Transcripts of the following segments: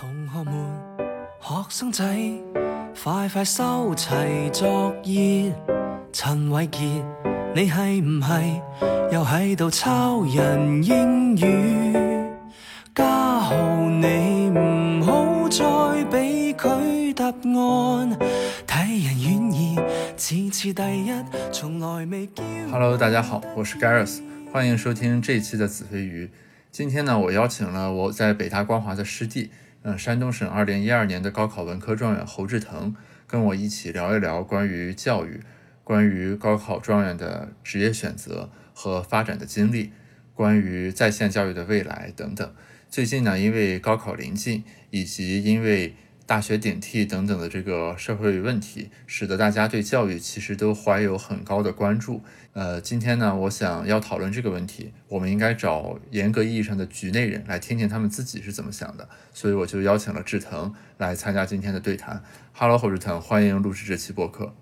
同學們，學生仔，快快收齊作業。陳偉傑，你係唔係又喺度抄人英語？家豪，你唔好再俾佢答案，睇人願意，次次第一，從來未叫。Hello，大家好，我是 Garris，歡迎收聽這一期的子非魚。今天呢，我邀請了我在北大光華的師弟。嗯，山东省二零一二年的高考文科状元侯志腾跟我一起聊一聊关于教育、关于高考状元的职业选择和发展的经历、关于在线教育的未来等等。最近呢，因为高考临近，以及因为大学顶替等等的这个社会问题，使得大家对教育其实都怀有很高的关注。呃，今天呢，我想要讨论这个问题，我们应该找严格意义上的局内人来听听他们自己是怎么想的，所以我就邀请了志腾来参加今天的对谈。Hello，侯志腾，欢迎录制这期播客。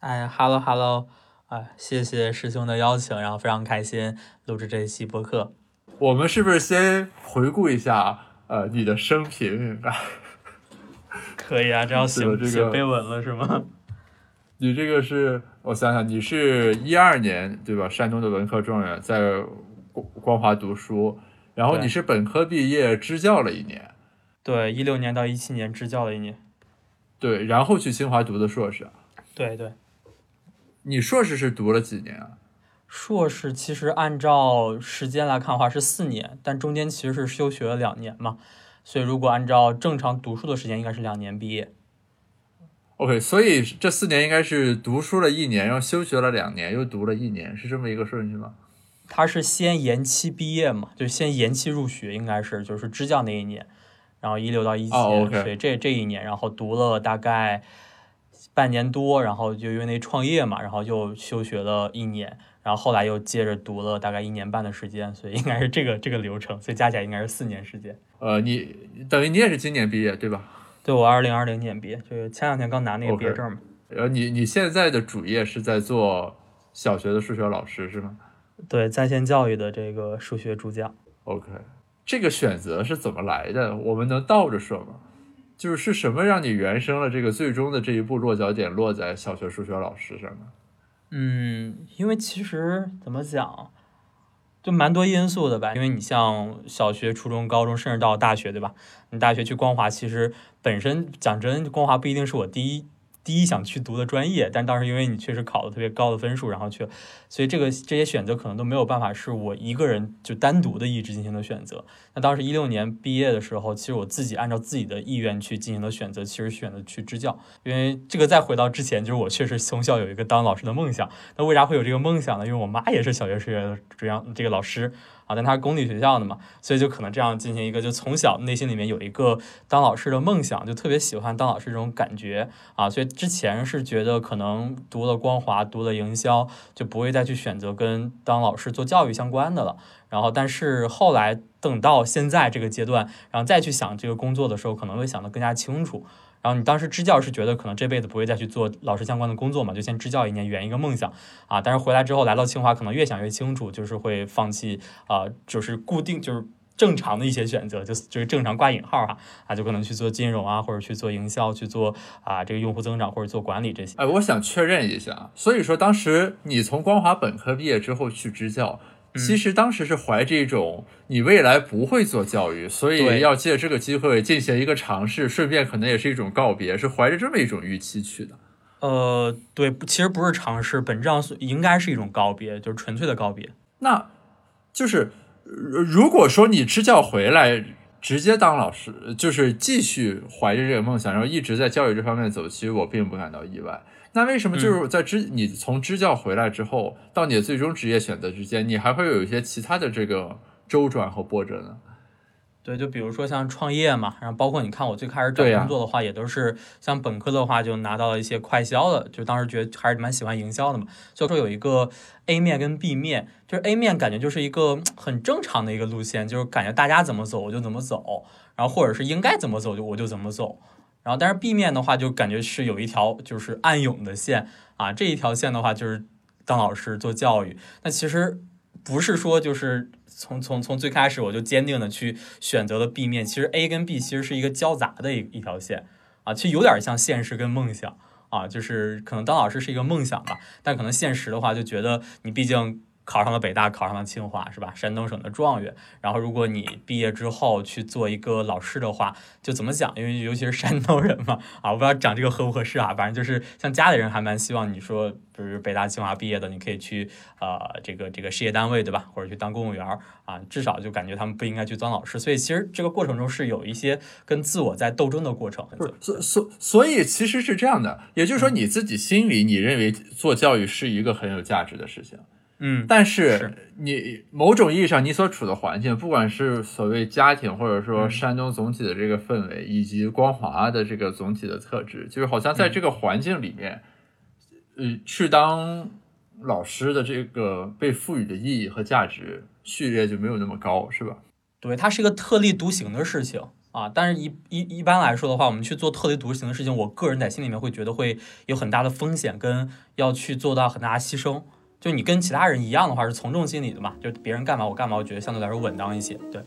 哎，Hello Hello，哎，谢谢师兄的邀请，然后非常开心录制这一期播客。我们是不是先回顾一下呃你的生平？可以啊，这要寫寫碑文了是嗎？你这个是我想想，你是一二年对吧？山东的文科状元，在光光华读书，然后你是本科毕业，支教了一年。对，一六年到一七年支教了一年。对，然后去清华读的硕士。对对。你硕士是读了几年啊？硕士其实按照时间来看的话是四年，但中间其实是休学了两年嘛。所以，如果按照正常读书的时间，应该是两年畢業。OK，所以这四年应该是读书了一年，然后休学了两年，又读了一年，是这么一个顺序吗？他是先延期毕业嘛，就先延期入学，应该是就是支教那一年，然后一六到一七，oh, okay. 所以这这一年，然后读了大概半年多，然后就因为那创业嘛，然后就休学了一年，然后后来又接着读了大概一年半的时间，所以应该是这个这个流程，所以加起来应该是四年时间。呃，你等于你也是今年毕业对吧？對，我二零二零年毕业，就是前两天刚拿那个毕业证嘛。然后、okay. 你你现在的主业是在做小学的数学老师是吗？对，在线教育的这个数学助教。OK，这个选择是怎么来的？我们能倒着说吗？就是是什么让你原生了这个最终的这一步落脚点落在小学数学老师上呢？嗯，因为其实怎麼講？就蛮多因素的吧，因为你像小学、初中、高中，甚至到大学，对吧？你大学去光华，其实本身讲真，光华不一定是我第一。第一想去读的专业，但当时因为你确实考了特别高的分数，然后去，所以这个这些选择可能都没有办法是我一个人就单独的意志进行的选择。那当时一六年毕业的时候，其实我自己按照自己的意愿去进行的选择，其实选择去支教。因为这个再回到之前，就是我确实从小有一个当老师的梦想。那为啥会有这个梦想呢？因为我妈也是小學數學這樣這個老师。啊，但他公立学校的嘛，所以就可能这样进行一个，就从小内心里面有一个当老师的梦想，就特别喜欢当老师这种感觉啊，所以之前是觉得可能读了光华，读了营销，就不会再去选择跟当老师做教育相关的了。然后，但是后来等到现在这个阶段，然后再去想这个工作的时候，可能会想得更加清楚。然后你当时支教是觉得可能这辈子不会再去做老师相关的工作嘛，就先支教一年圆一个梦想啊。但是回来之后来到清华，可能越想越清楚，就是会放弃啊，就是固定就是正常的一些选择，就就是正常挂引号哈啊，就可能去做金融啊，或者去做营销，去做啊这个用户增长或者做管理这些。哎，我想确认一下，所以说当时你从光华本科毕业之后去支教。其实当时是怀着一种你未来不会做教育，所以要借这个机会进行一个尝试，顺便可能也是一种告别，是怀着这么一种预期去的。呃，对，其实不是尝试，本质上应该是一种告别，就是纯粹的告别。那，就是如果说你支教回来直接当老师，就是继续怀着这个梦想，然后一直在教育这方面走，其实我并不感到意外。那为什么就是在支你从支教回来之後，嗯、到你的最终职业选择之间，你还会有一些其他的这个周转和波折呢？对，就比如说像创业嘛，然后包括你看我最开始找工作的话，啊、也都是像本科的话就拿到了一些快销的，就当时觉得还是蛮喜欢营销的嘛。所以说有一个 A 面跟 B 面，就是 A 面感觉就是一个很正常的一个路线，就是感觉大家怎么走我就怎么走，然后或者是应该怎么走就我就怎么走。然后，但是 B 面的话，就感觉是有一条就是暗涌的线啊。这一条线的话，就是当老师做教育。那其实不是说就是从从从最开始我就坚定的去选择了 B 面，其实 A 跟 B 其实是一个交杂的一一条线啊，其实有点像现实跟梦想啊，就是可能当老师是一个梦想吧，但可能现实的话就觉得你毕竟。考上了北大，考上了清华，是吧？山东省的状元。然后，如果你毕业之后去做一个老师的话，就怎么讲？因为尤其是山东人嘛，啊，我不知道讲这个合不合适啊。反正就是像家里人还蛮希望你说，比如北大、清华毕业的，你可以去呃这个这个事业单位，对吧？或者去当公务员啊，至少就感觉他们不应该去当老师。所以其实这个过程中是有一些跟自我在斗争的过程。所所所以其实是这样的，也就是说你自己心里你认为做教育是一个很有价值的事情。嗯，但是你某种意义上，你所处的环境，不管是所谓家庭，或者说山东总体的这个氛围，以及光华的这个总体的特质，就是好像在这个环境里面，呃，去当老师的这个被赋予的意义和价值序列就没有那么高，是吧？对，它是一个特立独行的事情啊。但是，一一一般来说的话，我们去做特立独行的事情，我个人在心里面会觉得会有很大的风险，跟要去做到很大的牺牲。就你跟其他人一样的话，是从众心理的嘛？就别人干嘛我干嘛，我觉得相对来说稳当一些。对。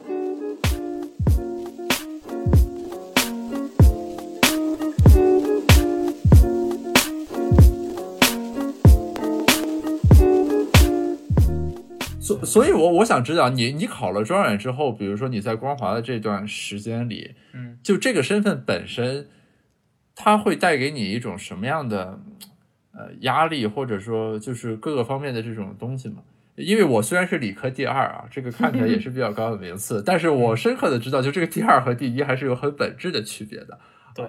所所以，我我想知道，你你考了状元之后，比如说你在光华的这段时间里，嗯，就这个身份本身，它会带给你一种什么样的？呃，压力或者说就是各个方面的这种东西嘛。因为我虽然是理科第二啊，这个看起来也是比较高的名次，但是我深刻的知道，就这个第二和第一还是有很本质的区别的。对，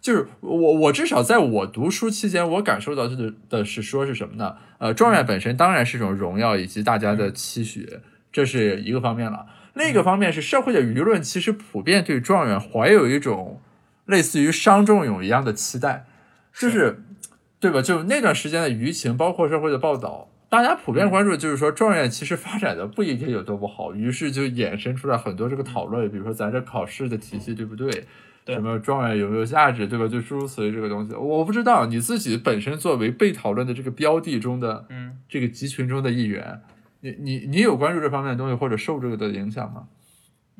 就是我我至少在我读书期间，我感受到的的是说是什么呢？呃，状元本身当然是一种荣耀以及大家的期许，这是一个方面了。另一个方面是社会的舆论其实普遍对状元怀有一种类似于伤仲永一样的期待，就是。对吧？就那段时间的舆情，包括社会的报道，大家普遍关注就是说，状元其实发展的不一定有多不好，于是就衍生出来很多这个讨论，比如说咱这考试的体系对不对？什么状元有没有价值，对吧？就诸如此类这个东西，我不知道你自己本身作为被讨论的这个标的中的，嗯，这个集群中的一员，你你你有关注这方面的东西，或者受这个的影响吗？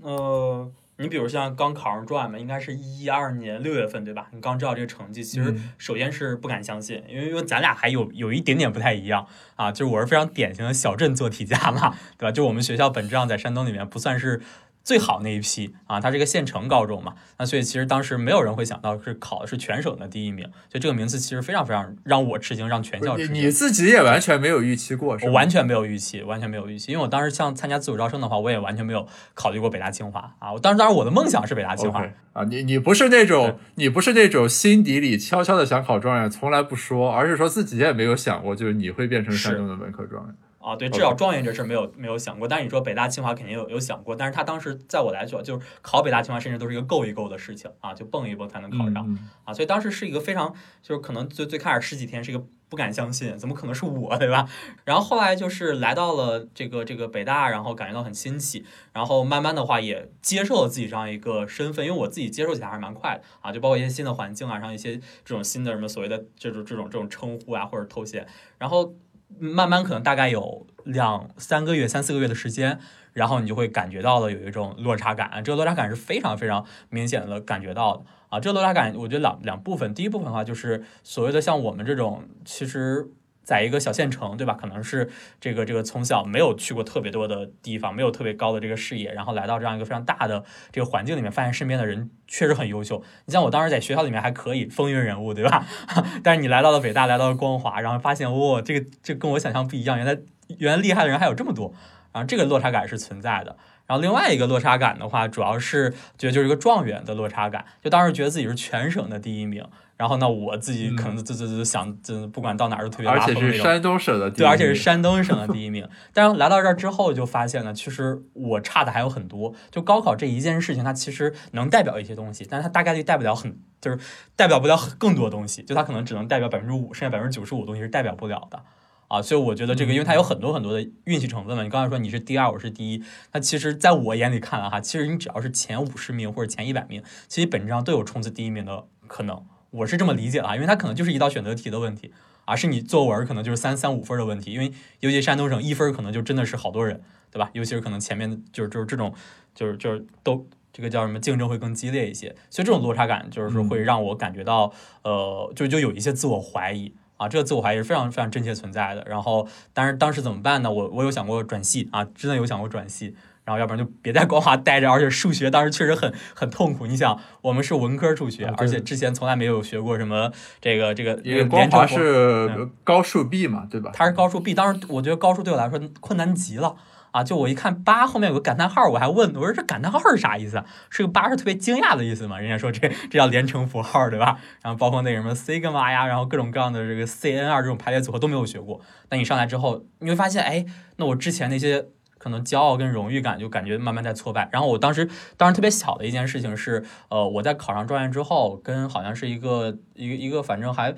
呃。你比如像刚考上状元嘛，应该是一二年六月份，对吧？你刚知道这个成绩，其实首先是不敢相信，因为因为咱俩还有有一点点不太一样啊，就是我是非常典型的小镇做题家嘛，对吧？就我们学校本质上在山东里面不算是。最好那一批啊，它是一个县城高中嘛，那所以其实当时没有人会想到是考的是全省的第一名，所以这个名次其实非常非常让我吃惊，让全校吃惊。你自己也完全没有预期过，我完全没有预期，完全没有预期，因为我当时像参加自主招生的话，我也完全没有考虑过北大清华啊。我当时当然我的梦想是北大清华啊，你你不是那种你不是那种心底里悄悄的想考状元，从来不说，而是说自己也没有想过，就是你会变成山东的文科状元。啊，对，至少状元这事没有没有想过，但是你说北大清华肯定有有想过，但是他当时在我来说，就是考北大清华，甚至都是一个够一够的事情啊，就蹦一蹦才能考上啊，所以当时是一个非常，就是可能最最开始十几天是一个不敢相信，怎么可能是我，对吧？然后后来就是来到了这个这个北大，然后感觉到很新奇，然后慢慢的话也接受了自己这样一个身份，因为我自己接受起来还是蛮快的啊，就包括一些新的环境啊，然后一些这种新的什么所谓的这种这种这种称呼啊或者头衔，然后。慢慢可能大概有两三个月、三四个月的时间，然后你就会感觉到了有一种落差感，这个落差感是非常非常明显的感觉到的啊。这个落差感，我觉得两两部分，第一部分的话就是所谓的像我们这种，其实。在一个小县城，对吧？可能是这个这个从小没有去过特别多的地方，没有特别高的这个视野，然后来到这样一个非常大的这个环境里面，发现身边的人确实很优秀。你像我当时在学校里面还可以风云人物，对吧？但是你来到了北大，来到了光华，然后发现哇，这个这跟我想象不一样，原来原来厉害的人还有这么多，然后这个落差感是存在的。然后另外一个落差感的话，主要是觉得就是一个状元的落差感，就当时觉得自己是全省的第一名。然后呢，我自己可能就就就想，就不管到哪儿都特别拉风那种。而且是山东省的第对，而且是山东省的 第一名。但是来到这儿之后，就发现呢，其实我差的还有很多。就高考这一件事情，它其实能代表一些东西，但是它大概率代不了很，就是代表不了更多东西。就它可能只能代表百分之五，剩下百分之九十五东西是代表不了的啊。所以我觉得这个，因为它有很多很多的运气成分嘛。你刚才说你是第二，我是第一，那其实在我眼里看来哈，其实你只要是前五十名或者前一百名，其实本质上都有冲刺第一名的可能。我是这么理解的啊，因为它可能就是一道选择题的问题啊，是你作文可能就是三三五分的问题，因为尤其山东省一分可能就真的是好多人，对吧？尤其是可能前面就是就是这种就是就是都这个叫什么竞争会更激烈一些，所以这种落差感就是说会让我感觉到呃就就有一些自我怀疑。啊，这个自我怀疑是非常非常真切存在的。然后，但是当时怎么办呢？我我有想过转系啊，真的有想过转系。然后，要不然就别在光华待着。而且数学当时确实很很痛苦。你想，我们是文科数学，而且之前从来没有学过什么这个这个。因为光华是高数 B 嘛，对吧？它是高数 B，当时我觉得高数对我来说困难极了。啊！就我一看八后面有个感叹号，我还问我说这感叹号是啥意思？是个八是特别惊讶的意思嘛？人家说这这叫连乘符号，对吧？然后包括那什么 sigma 呀，然后各种各样的这个 cn 二这种排列组合都没有学过。那你上来之后，你会发现，哎，那我之前那些可能骄傲跟荣誉感就感觉慢慢在挫败。然后我当时当时特别小的一件事情是，呃，我在考上状元之后，跟好像是一个一个一个反正还。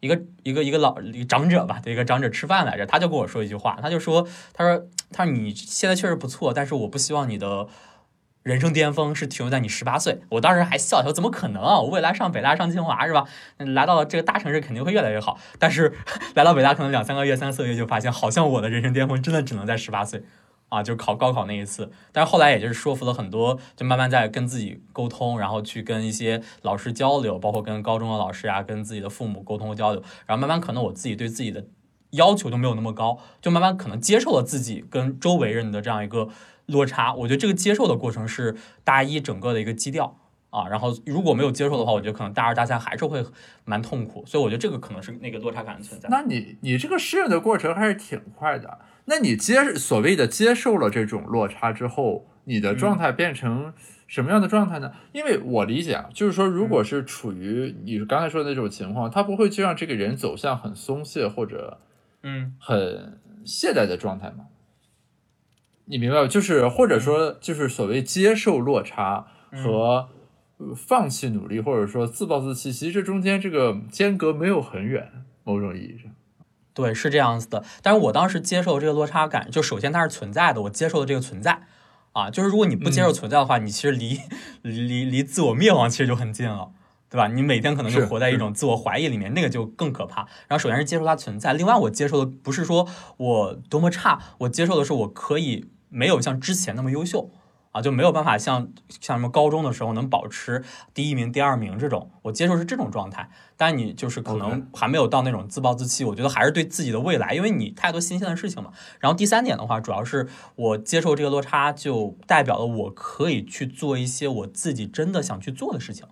一个一个一个老长者吧，一个长者吃饭来着，他就跟我说一句话，他就说，他说，他说你现在确实不错，但是我不希望你的人生巅峰是停留在你十八岁。我当时还笑笑，怎么可能啊？我未来上北大上清华是吧？来到这个大城市肯定会越来越好，但是 来到北大可能两三个月、三四个月就发现，好像我的人生巅峰真的只能在十八岁。啊，就考高考那一次，但是后来也就是说服了很多，就慢慢在跟自己沟通，然后去跟一些老师交流，包括跟高中的老师啊，跟自己的父母沟通和交流，然后慢慢可能我自己对自己的要求就没有那么高，就慢慢可能接受了自己跟周围人的这样一个落差。我觉得这个接受的过程是大一整个的一个基调啊，然后如果没有接受的话，我觉得可能大二大三还是会蛮痛苦，所以我觉得这个可能是那个落差感的存在。那你你这个适应的过程还是挺快的。那你接所谓的接受了这种落差之后，你的状态变成什么样的状态呢？因为我理解啊，就是说，如果是处于你刚才说的那种情况，他不会去让这个人走向很松懈或者嗯很懈怠的状态吗？你明白吗？就是或者说，就是所谓接受落差和放弃努力，或者说自暴自弃，其实这中间这个间隔没有很远，某种意义上。对，是这样子的。但是我当时接受这个落差感，就首先它是存在的，我接受了这个存在，啊，就是如果你不接受存在的话，你其实离离离离自我灭亡其实就很近了，对吧？你每天可能就活在一种自我怀疑里面，那个就更可怕。然后首先是接受它存在，另外我接受的不是说我多么差，我接受的是我可以没有像之前那么优秀。啊，就没有办法像像什么高中的时候能保持第一名、第二名这种，我接受是这种状态。但你就是可能还没有到那种自暴自弃，我觉得还是对自己的未来，因为你太多新鲜的事情嘛。然后第三点的话，主要是我接受这个落差，就代表了我可以去做一些我自己真的想去做的事情。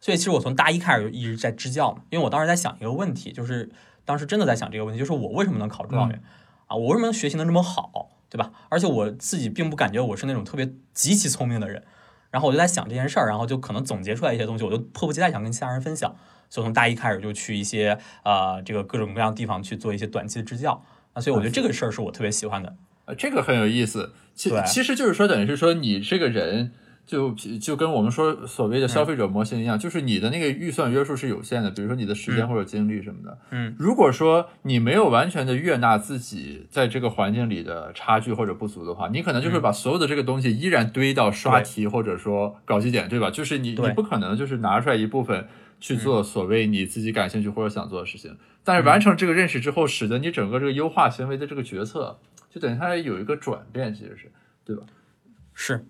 所以其实我从大一开始就一直在支教嘛，因为我当时在想一个问题，就是当时真的在想这个问题，就是我为什么能考状元啊？我为什么学习能这么好？对吧？而且我自己并不感觉我是那种特别极其聪明的人，然后我就在想这件事儿，然后就可能总结出来一些东西，我就迫不及待想跟其他人分享，所以从大一开始就去一些呃这个各种各样的地方去做一些短期的支教啊，所以我觉得这个事儿是我特别喜欢的。呃，这个很有意思，其其实就是说，等于是说你这个人。就就跟我们说所谓的消费者模型一样，就是你的那个预算约束是有限的，比如说你的时间或者精力什么的。嗯，如果说你没有完全的悦纳自己在这个环境里的差距或者不足的话，你可能就会把所有的这个东西依然堆到刷题或者说搞基点，对吧？就是你你不可能就是拿出来一部分去做所谓你自己感兴趣或者想做的事情。但是完成这个认识之后，使得你整个这个优化行为的这个决策，就等于它有一个转变，其实是对吧？是。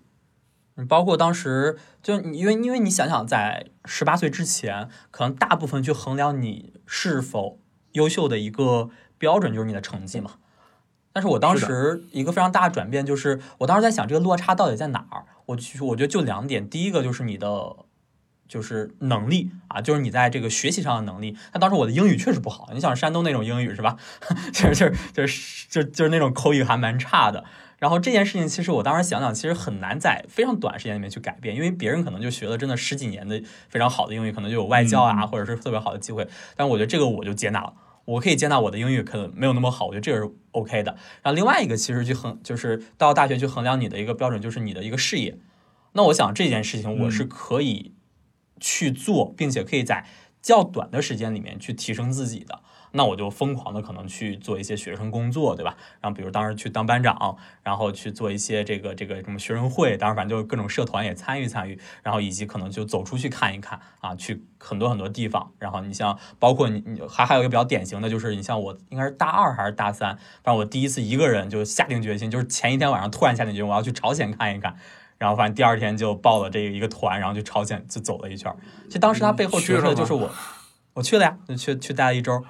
包括当时，就你因为因为你想想，在十八岁之前，可能大部分去衡量你是否优秀的一个标准就是你的成绩嘛。但是我当时一个非常大的转变就是，我当时在想这个落差到底在哪儿？我其实我觉得就两点，第一个就是你的就是能力啊，就是你在这个学习上的能力。但当时我的英语确实不好，你想山东那种英语是吧？就是就是就是就就是那种口语还蛮差的。然后这件事情，其实我当时想想，其实很难在非常短时间里面去改变，因为别人可能就学了真的十几年的非常好的英语，可能就有外教啊，或者是特别好的机会。但我觉得这个我就接纳了，我可以接纳我的英语可能没有那么好，我觉得这个是 OK 的。然后另外一个，其实去衡就是到大学去衡量你的一个标准，就是你的一个事业。那我想这件事情我是可以去做，并且可以在较短的时间里面去提升自己的。那我就疯狂的可能去做一些学生工作，对吧？然后比如当时去当班长，然后去做一些这个这个什么学生会，当然反正就各种社团也参与参与，然后以及可能就走出去看一看啊，去很多很多地方。然后你像包括你你还还有一个比较典型的就是你像我应该是大二还是大三，反正我第一次一个人就下定决心，就是前一天晚上突然下定决心我要去朝鲜看一看。然后反正第二天就报了这一个团，然后去朝鲜就走了一圈。其实当时他背后折射的就是我，我去了呀，就去去待了一周，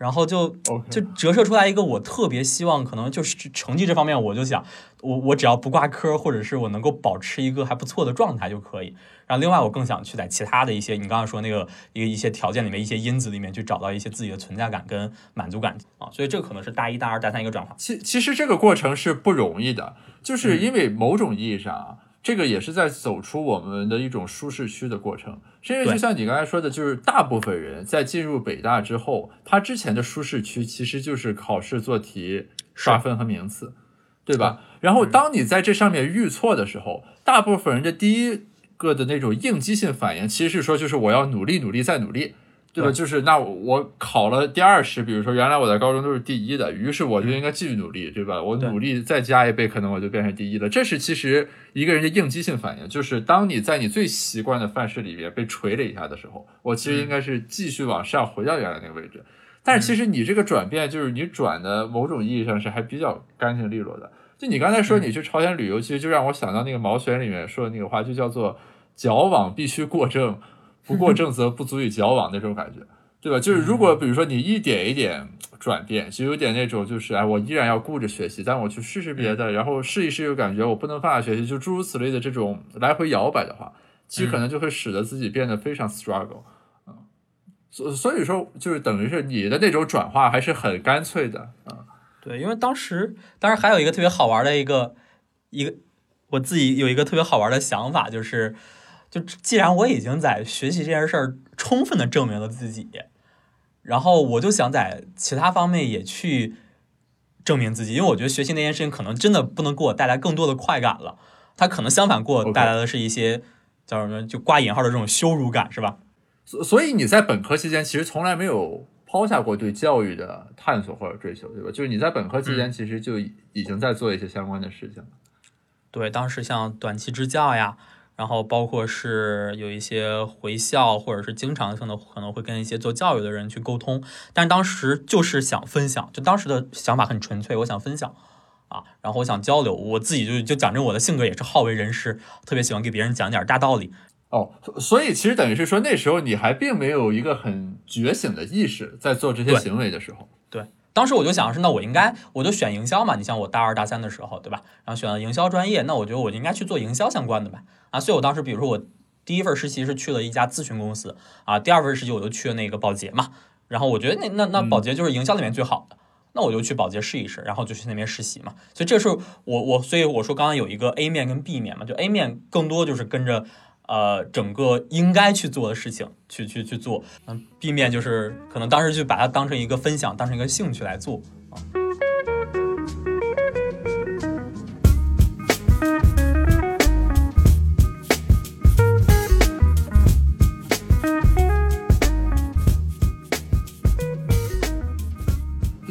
然后就就折射出来一个我特别希望，可能就是成绩这方面，我就想我我只要不挂科，或者是我能够保持一个还不错的状态就可以。然后另外我更想去在其他的一些你刚刚说那个一个一些条件里面一些因子里面去找到一些自己的存在感跟满足感啊。所以这个可能是大一大二大三一个转化。其其实这个过程是不容易的，就是因为某种意义上啊。这个也是在走出我们的一种舒适区的过程，因为就像你刚才说的，就是大部分人在进入北大之后，他之前的舒适区其实就是考试做题、刷分和名次，对吧？然后当你在这上面遇错的时候，大部分人的第一个的那种应激性反应，其实是说就是我要努力、努力再努力。对吧？就是那我考了第二十，比如说原来我在高中都是第一的，于是我就应该继续努力，对吧？我努力再加一倍，可能我就变成第一了。这是其实一个人的应激性反应，就是当你在你最习惯的范式里边被锤了一下的时候，我其实应该是继续往上回到原来那个位置。但是其实你这个转变，就是你转的某种意义上是还比较干净利落的。就你刚才说你去朝鲜旅游，其实就让我想到那个毛选里面说的那个话，就叫做“矫枉必须过正”。不过正则不足以矫枉那种感觉，对吧？就是如果比如说你一点一点转变，就有点那种就是哎，我依然要顾着学习，但我去试试别的，然后试一试又感觉我不能放下学习，就诸如此类的这种来回摇摆的话，其实可能就会使得自己变得非常 struggle 啊。所所以说，就是等于是你的那种转化还是很干脆的啊。对，因为当时当时还有一个特别好玩的一个一个，我自己有一个特别好玩的想法，就是。就既然我已经在学习这件事儿充分的证明了自己，然后我就想在其他方面也去证明自己，因为我觉得学习那件事情可能真的不能给我带来更多的快感了，它可能相反给我带来的是一些叫什么就挂引号的这种羞辱感，是吧？所所以你在本科期间其实从来没有抛下过对教育的探索或者追求，对吧？就是你在本科期间其实就已经在做一些相关的事情了。对，当时像短期支教呀。然后包括是有一些回校，或者是经常性的可能会跟一些做教育的人去沟通，但当时就是想分享，就当时的想法很纯粹，我想分享啊，然后我想交流，我自己就就讲真，我的性格也是好为人师，特别喜欢给别人讲点大道理。哦，所以其实等于是说那时候你还并没有一个很觉醒的意识，在做这些行为的时候。当时我就想是，那我应该我就选营销嘛。你像我大二大三的时候，对吧？然后选了营销专业，那我觉得我应该去做营销相关的吧。啊，所以我当时比如说我第一份实习是去了一家咨询公司啊，第二份实习我就去了那个保洁嘛。然后我觉得那那那保洁就是营销里面最好的，那我就去保洁试一试，然后就去那边实习嘛。所以这是我我所以我说刚刚有一个 A 面跟 B 面嘛，就 A 面更多就是跟着。呃，整个应该去做的事情，去去去做，嗯，避免就是可能当时就把它当成一个分享，当成一个兴趣来做啊。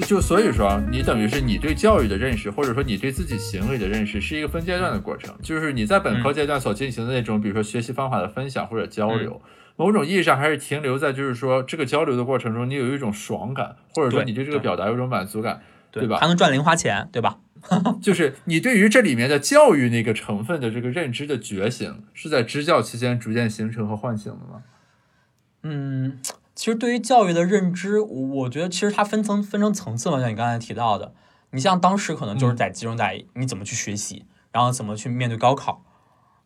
就所以说，你等于是你对教育的认识，或者说你对自己行为的认识，是一个分阶段的过程。就是你在本科阶段所进行的那种，比如说学习方法的分享或者交流，某种意义上还是停留在就是说这个交流的过程中，你有一种爽感，或者说你对这个表达有一种满足感，对吧？还能赚零花钱，对吧？就是你对于这里面的教育那个成分的这个认知的觉醒，是在支教期间逐渐形成和唤醒的吗？嗯。其实对于教育的认知，我我觉得其实它分层分成层次嘛，像你刚才提到的，你像当时可能就是在集中在你怎么去学习，然后怎么去面对高考，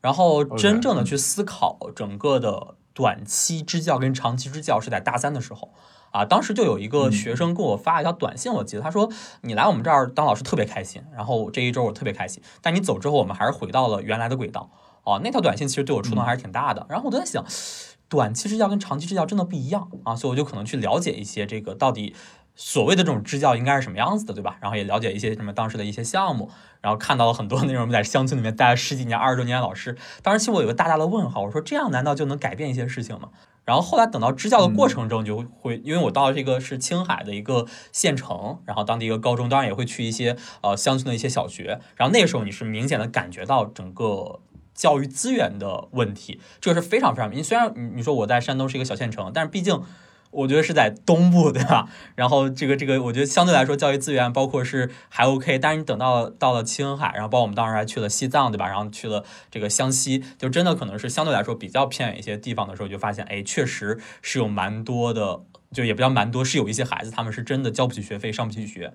然后真正的去思考整个的短期支教跟长期支教是在大三的时候啊。当时就有一个学生给我发一条短信，我记得他说你来我们这儿当老师特别开心，然后这一周我特别开心，但你走之后我们还是回到了原来的轨道哦。那条短信其实对我触动还是挺大的，然后我都在想。短期支教跟长期支教真的不一样啊，所以我就可能去了解一些这个到底所谓的这种支教应该是什么样子的，对吧？然后也了解一些什么当时的一些项目，然后看到了很多那种在乡村里面待了十几年、二十多年的老师。当时其实我有个大大的问号，我说这样难道就能改变一些事情吗？然后后来等到支教的过程中，就会因为我到这个是青海的一个县城，然后当地一个高中，当然也会去一些呃乡村的一些小学，然后那个时候你是明显的感觉到整个教育资源的问题，这个是非常非常明。虽然你你说我在山东是一个小县城，但是毕竟。我觉得是在东部，对吧？然后这个这个，我觉得相对来说教育资源包括是还 OK。但是你等到到了青海，然后包括我们当时还去了西藏，对吧？然后去了这个湘西，就真的可能是相对来说比较偏远一些地方的时候，就发现，哎，确实是有蛮多的，就也不叫蛮多，是有一些孩子他们是真的交不起学费，上不起学。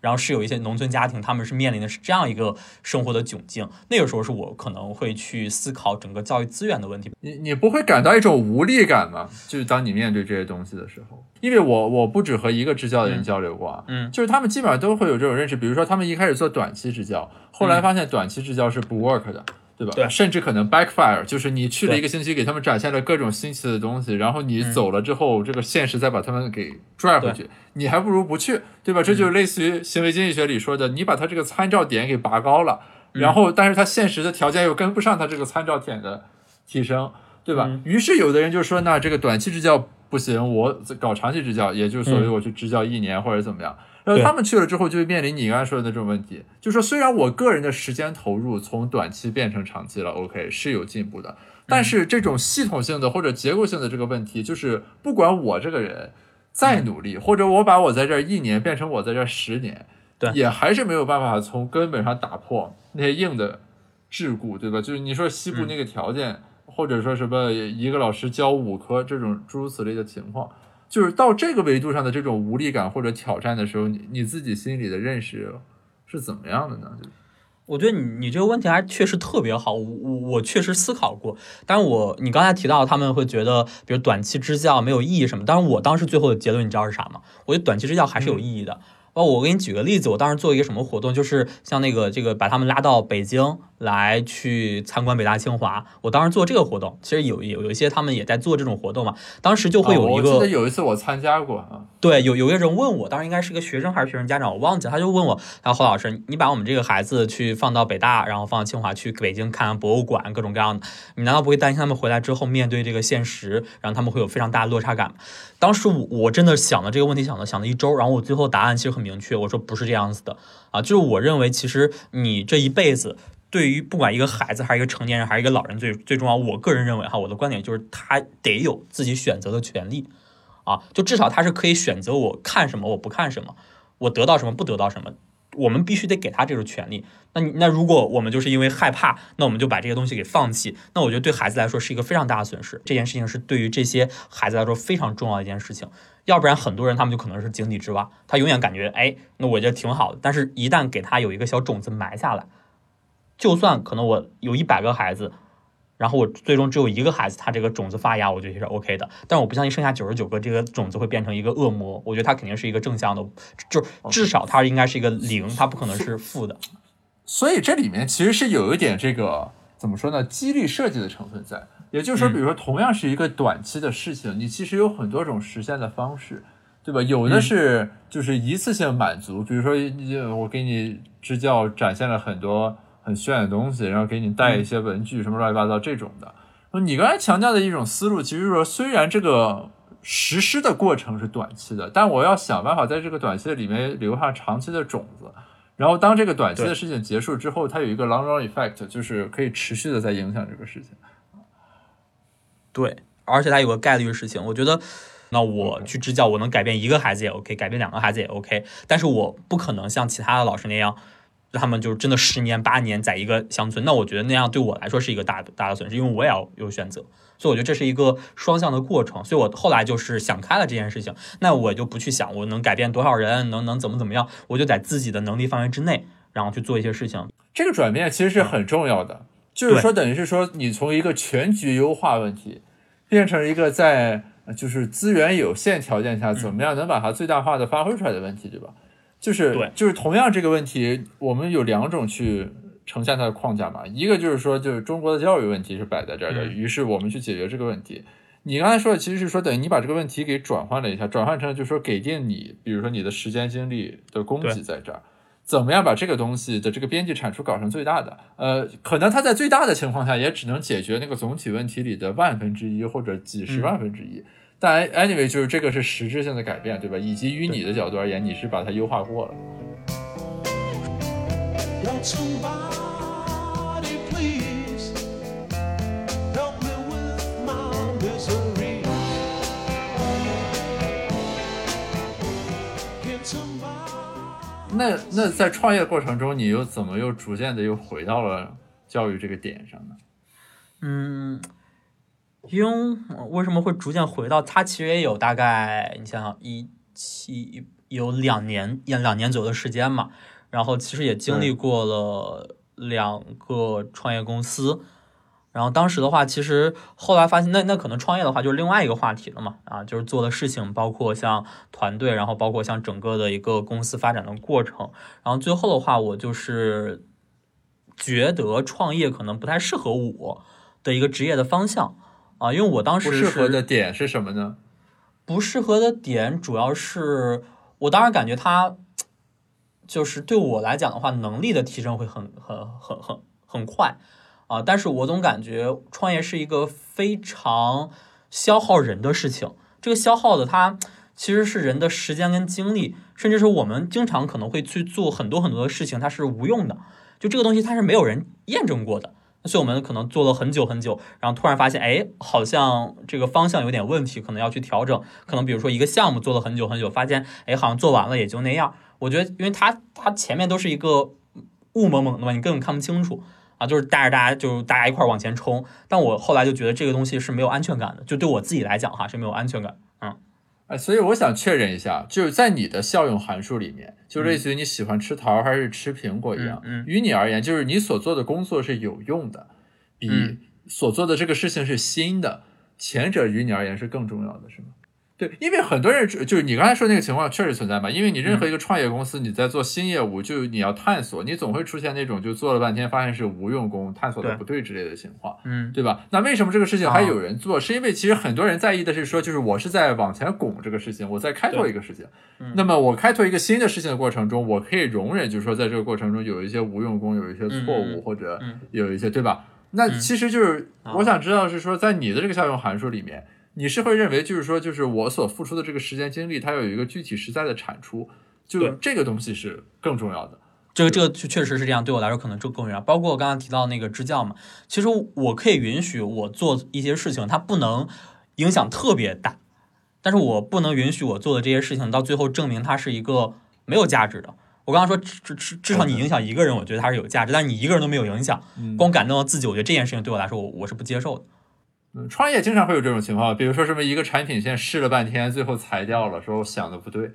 然后是有一些农村家庭，他们是面临的是这样一个生活的窘境。那个时候是我可能会去思考整个教育资源的问题。你你不会感到一种无力感吗？就是当你面对这些东西的时候，因为我我不止和一个支教的人交流过啊，嗯，就是他们基本上都会有这种认识。比如说，他们一开始做短期支教，后来发现短期支教是不 work 的。对吧？对，甚至可能 backfire，就是你去了一个星期，给他们展现了各种新奇的东西，然后你走了之后，这个现实再把他们给拽回去，你还不如不去，对吧？这就类似于行为经济学里说的，你把他这个参照点给拔高了，然后但是他现实的条件又跟不上他这个参照点的提升，对吧？于是有的人就说，那这个短期支教不行，我搞长期支教，也就是所谓我去支教一年或者怎么样。然后他们去了之后，就会面临你刚才说的那种问题，就是说，虽然我个人的时间投入从短期变成长期了，OK 是有进步的，但是这种系统性的或者结构性的这个问题，就是不管我这个人再努力，或者我把我在这一年变成我在这十年，对，也还是没有办法从根本上打破那些硬的桎梏，对吧？就是你说西部那个条件，或者说什么一个老师教五科这种诸如此类的情况。就是到这个维度上的这种无力感或者挑战的时候，你你自己心里的认识是怎么样的呢？我觉得你你这个问题还确实特别好，我我确实思考过。但是我你刚才提到他们会觉得，比如短期支教没有意义什么。但是我当时最后的结论你知道是啥吗？我觉得短期支教还是有意义的。包括我给你举个例子，我当时做一个什么活动，就是像那个这个把他们拉到北京。来去参观北大清华，我当时做这个活动，其实有有有一些他们也在做这种活动嘛。当时就会有一个，我记得有一次我参加过啊。对，有有一个人问我，当时应该是个学生还是学生家长，我忘记了。他就问我，他说侯老师，你把我们这个孩子去放到北大，然后放到清华去北京看博物馆，各种各样的，你难道不会担心他们回来之后面对这个现实，然后他们会有非常大的落差感吗？当时我我真的想了这个问题，想了想了一周，然后我最后答案其实很明确，我说不是这样子的啊，就是我认为其实你这一辈子。对于不管一个孩子还是一个成年人还是一个老人，最最重要，我个人认为哈，我的观点就是他得有自己选择的权利，啊，就至少他是可以选择我看什么，我不看什么，我得到什么不得到什么，我们必须得给他这种权利。那那如果我们就是因为害怕，那我们就把这些东西给放弃，那我觉得对孩子来说是一个非常大的损失。这件事情是对于这些孩子来说非常重要的一件事情，要不然很多人他们就可能是井底之蛙，他永远感觉哎，那我觉得挺好的，但是一旦给他有一个小种子埋下来。就算可能我有一百个孩子，然后我最终只有一个孩子，他这个种子发芽，我觉得是 OK 的。但是我不相信剩下九十九个这个种子会变成一个恶魔。我觉得它肯定是一个正向的，就至少它应该是一个零，它不可能是负的。所以这里面其实是有一点这个怎么说呢？激励设计的成分在。也就是说，比如说同样是一个短期的事情，你其实有很多种实现的方式，对吧？有的是就是一次性满足，比如说我给你支教展现了很多。很炫的东西，然后给你带一些文具什么乱七八糟这种的。你刚才强调的一种思路，其实说虽然这个实施的过程是短期的，但我要想办法在这个短期的里面留下长期的种子。然后当这个短期的事情结束之后，它有一个 long run effect，就是可以持续的在影响这个事情。对，而且它有个概率的事情，我觉得，那我去支教，我能改变一个孩子也 OK，改变两个孩子也 OK，但是我不可能像其他的老师那样。他们就是真的十年八年在一个乡村，那我觉得那样对我来说是一个大大的损失，因为我也要有选择，所以我觉得这是一个双向的过程。所以我后来就是想开了这件事情，那我就不去想我能改变多少人，能能怎么怎么样，我就在自己的能力范围之内，然后去做一些事情。这个转变其实是很重要的，就是说等于是说你从一个全局优化问题，变成一个在就是资源有限条件下怎么样能把它最大化的发挥出来的问题，对吧？就是就是同样这个问题，我们有两种去呈现它的框架嘛。一个就是说，就是中国的教育问题是摆在这儿的，于是我们去解决这个问题。你刚才说的其实是说，等于你把这个问题给转换了一下，转换成就是说给定你，比如说你的时间精力的供给在这儿。怎么样把这个东西的这个边际产出搞成最大的？呃，可能它在最大的情况下也只能解决那个总体问题里的万分之一或者几十万分之一。但 anyway，就是这个是实质性的改变，对吧？以及于你的角度而言，你是把它优化过了。那那在创业过程中，你又怎么又逐渐的又回到了教育这个点上呢？嗯，因为为什么会逐渐回到他？其实也有大概，你想想一七有两年两两年左右的时间嘛。然后其实也经历过了两个创业公司。然后当时的话，其实后来发现，那那可能创业的话就是另外一个话题了嘛，啊，就是做的事情，包括像团队，然后包括像整个的一个公司发展的过程。然后最后的话，我就是觉得创业可能不太适合我的一个职业的方向啊，因为我当时不适合的点是什么呢？不适合的点主要是我当然感觉他就是对我来讲的话，能力的提升会很很很很很快啊，但是我总感觉创业是一个非常消耗人的事情，这个消耗的它其实是人的时间跟精力，甚至是我们经常可能会去做很多很多的事情，它是无用的，就这个东西它是没有人验证过的。所以我们可能做了很久很久，然后突然发现，哎，好像这个方向有点问题，可能要去调整。可能比如说一个项目做了很久很久，发现，哎，好像做完了也就那样。我觉得，因为它它前面都是一个雾蒙蒙的嘛，你根本看不清楚啊，就是带着大家就大家一块往前冲。但我后来就觉得这个东西是没有安全感的，就对我自己来讲哈是没有安全感。嗯，哎，所以我想确认一下，就是在你的效用函数里面，就类似于你喜欢吃桃还是吃苹果一样，嗯嗯。于你而言，就是你所做的工作是有用的，比嗯。所做的这个事情是新的，前者于你而言是更重要的，是吗？对，因为很多人只就是你刚才说那个情况确实存在嘛，因为你任何一个创业公司，你在做新业务，就你要探索，你总会出现那种就做了半天发现是无用功、探索的不对之类的情况。嗯对吧？那为什么这个事情还有人做？是因为其实很多人在意的是说，就是我是在往前拱这个事情，我在开拓一个事情。嗯那么我开拓一个新的事情的过程中，我可以容忍，就是说在这个过程中有一些无用功，有一些错误，或者嗯有一些，对吧？那其实就是啊我想知道是说，在你的这个效用函数里面，你是会认为就是说，就是我所付出的这个时间精力，它要有一个具体实在的产出，就这个东西是更重要的。这个这个确确实是这样，对我来说可能就更重要。包括我刚刚提到那个支教嘛，其实我可以允许我做一些事情，它不能影响特别大，但是我不能允许我做的这些事情到最后证明它是一个没有价值的。我刚刚说至至至少你影响一个人，我觉得它是有价值，但是你一个人都没有影响，光感动到自己，我觉得这件事情对我来说，我我是不接受的。嗯，创业经常会有这种情况，比如说什么一个产品线试了半天，最后裁掉了，说我想的不对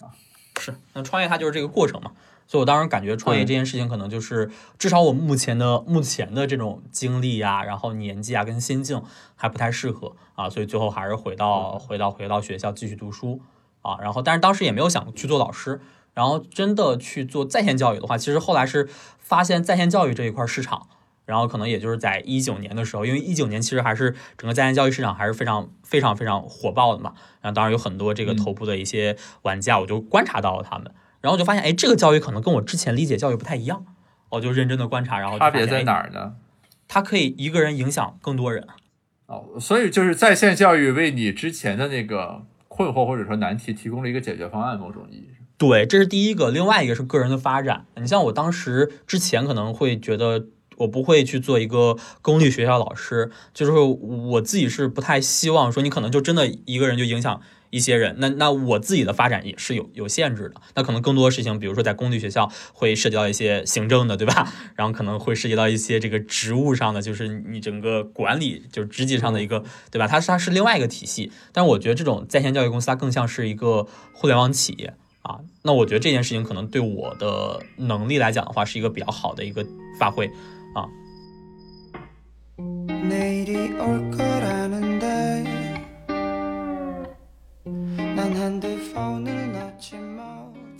啊。是，那创业它就是这个过程嘛，所以我当时感觉创业这件事情可能就是，至少我目前的目前的这种经历啊，然后年纪啊跟心境还不太适合啊，所以最后还是回到回到回到学校继续读书啊，然后但是当时也没有想去做老师，然后真的去做在线教育的话，其实后来是发现在线教育这一块市场。然后可能也就是在一九年的时候，因为一九年其实还是整个在线教育市场还是非常非常非常火爆的嘛。然后当然有很多这个头部的一些玩家，我就观察到了他们，然后就发现，哎，这个教育可能跟我之前理解教育不太一样。我就认真的观察，然后差别在哪儿呢？它可以一个人影响更多人。哦，所以就是在线教育为你之前的那个困惑或者说难题提供了一个解决方案，某种意义上。对，这是第一个。另外一个是个人的发展。你像我当时之前可能会觉得我不会去做一个公立学校老师，就是我自己是不太希望说你可能就真的一个人就影响一些人。那那我自己的发展也是有有限制的。那可能更多的事情，比如说在公立学校会涉及到一些行政的，对吧？然后可能会涉及到一些这个职务上的，就是你整个管理就是职级上的一个，对吧？它是它是另外一个体系。但我觉得这种在线教育公司它更像是一个互联网企业。啊，那我觉得这件事情可能对我的能力来讲的话，是一个比较好的一个发挥啊！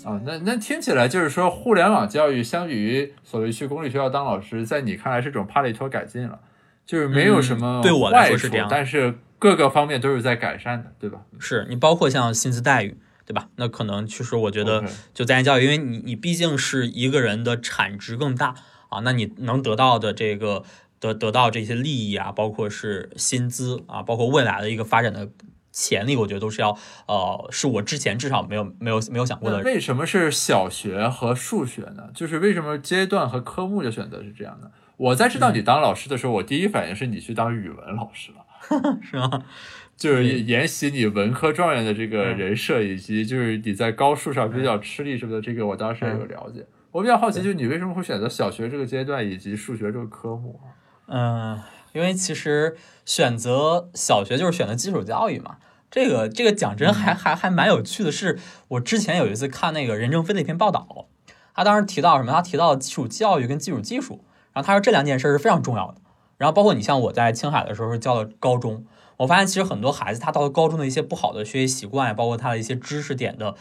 啊，那那听起来就是说，互联网教育相比于所谓去公立学校当老师，在你看来是种帕累托改进了，就是没有什么对我来说是这样，但是各个方面都是在改善的，对吧？是你包括像薪资待遇，对吧？那可能其实我觉得，就在教育，因为你你毕竟是一个人的产值更大。啊，那你能得到的这个得得到这些利益啊，包括是薪资啊，包括未来的一个发展的潜力，我觉得都是要呃，是我之前至少没有没有没有想过的。为什么是小学和数学呢？就是为什么阶段和科目的选择是这样的？我在知道你当老师的时候，我第一反应是你去当语文老师了，是吗？就是沿袭你文科状元的这个嗯人设，以及就是你在高数上比较吃力什么的，这个我当时也有了解。我比较好奇，就是你为什么会选择小学这个阶段以及数学这个科目啊？嗯，因为其实选择小学就是选择基础教育嘛。这个这个讲真还还还蛮有趣的是，我之前有一次看那个任正非的一篇报道，他当时提到什么？他提到基础教育跟基础技术，然后他说这两件事是非常重要的。然后包括你像我在青海的时候是教的高中，我发现其实很多孩子他到了高中的一些不好的学习习惯，包括他的一些知识点的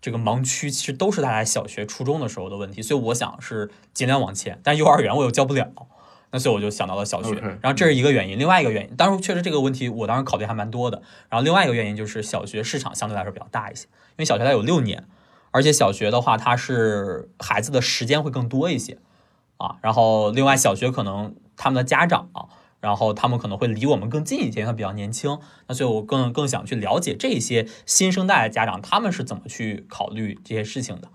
这个盲区，其实都是他在小学、初中的时候的问题。所以我想是尽量往前，但幼儿园我又教不了。那所以我就想到了小学然后这是一个原因，另外一个原因，当时确实这个问题我当时考虑还蛮多的。然后另外一个原因就是小学市场相对来说比较大一些，因为小学它有六年，而且小学的话它是孩子的时间会更多一些啊。然后另外小学可能他们的家长、啊，然后他们可能会离我们更近一些，因为他比较年轻。那所以我更更想去了解这些新生代的家长他们是怎么去考虑这些事情的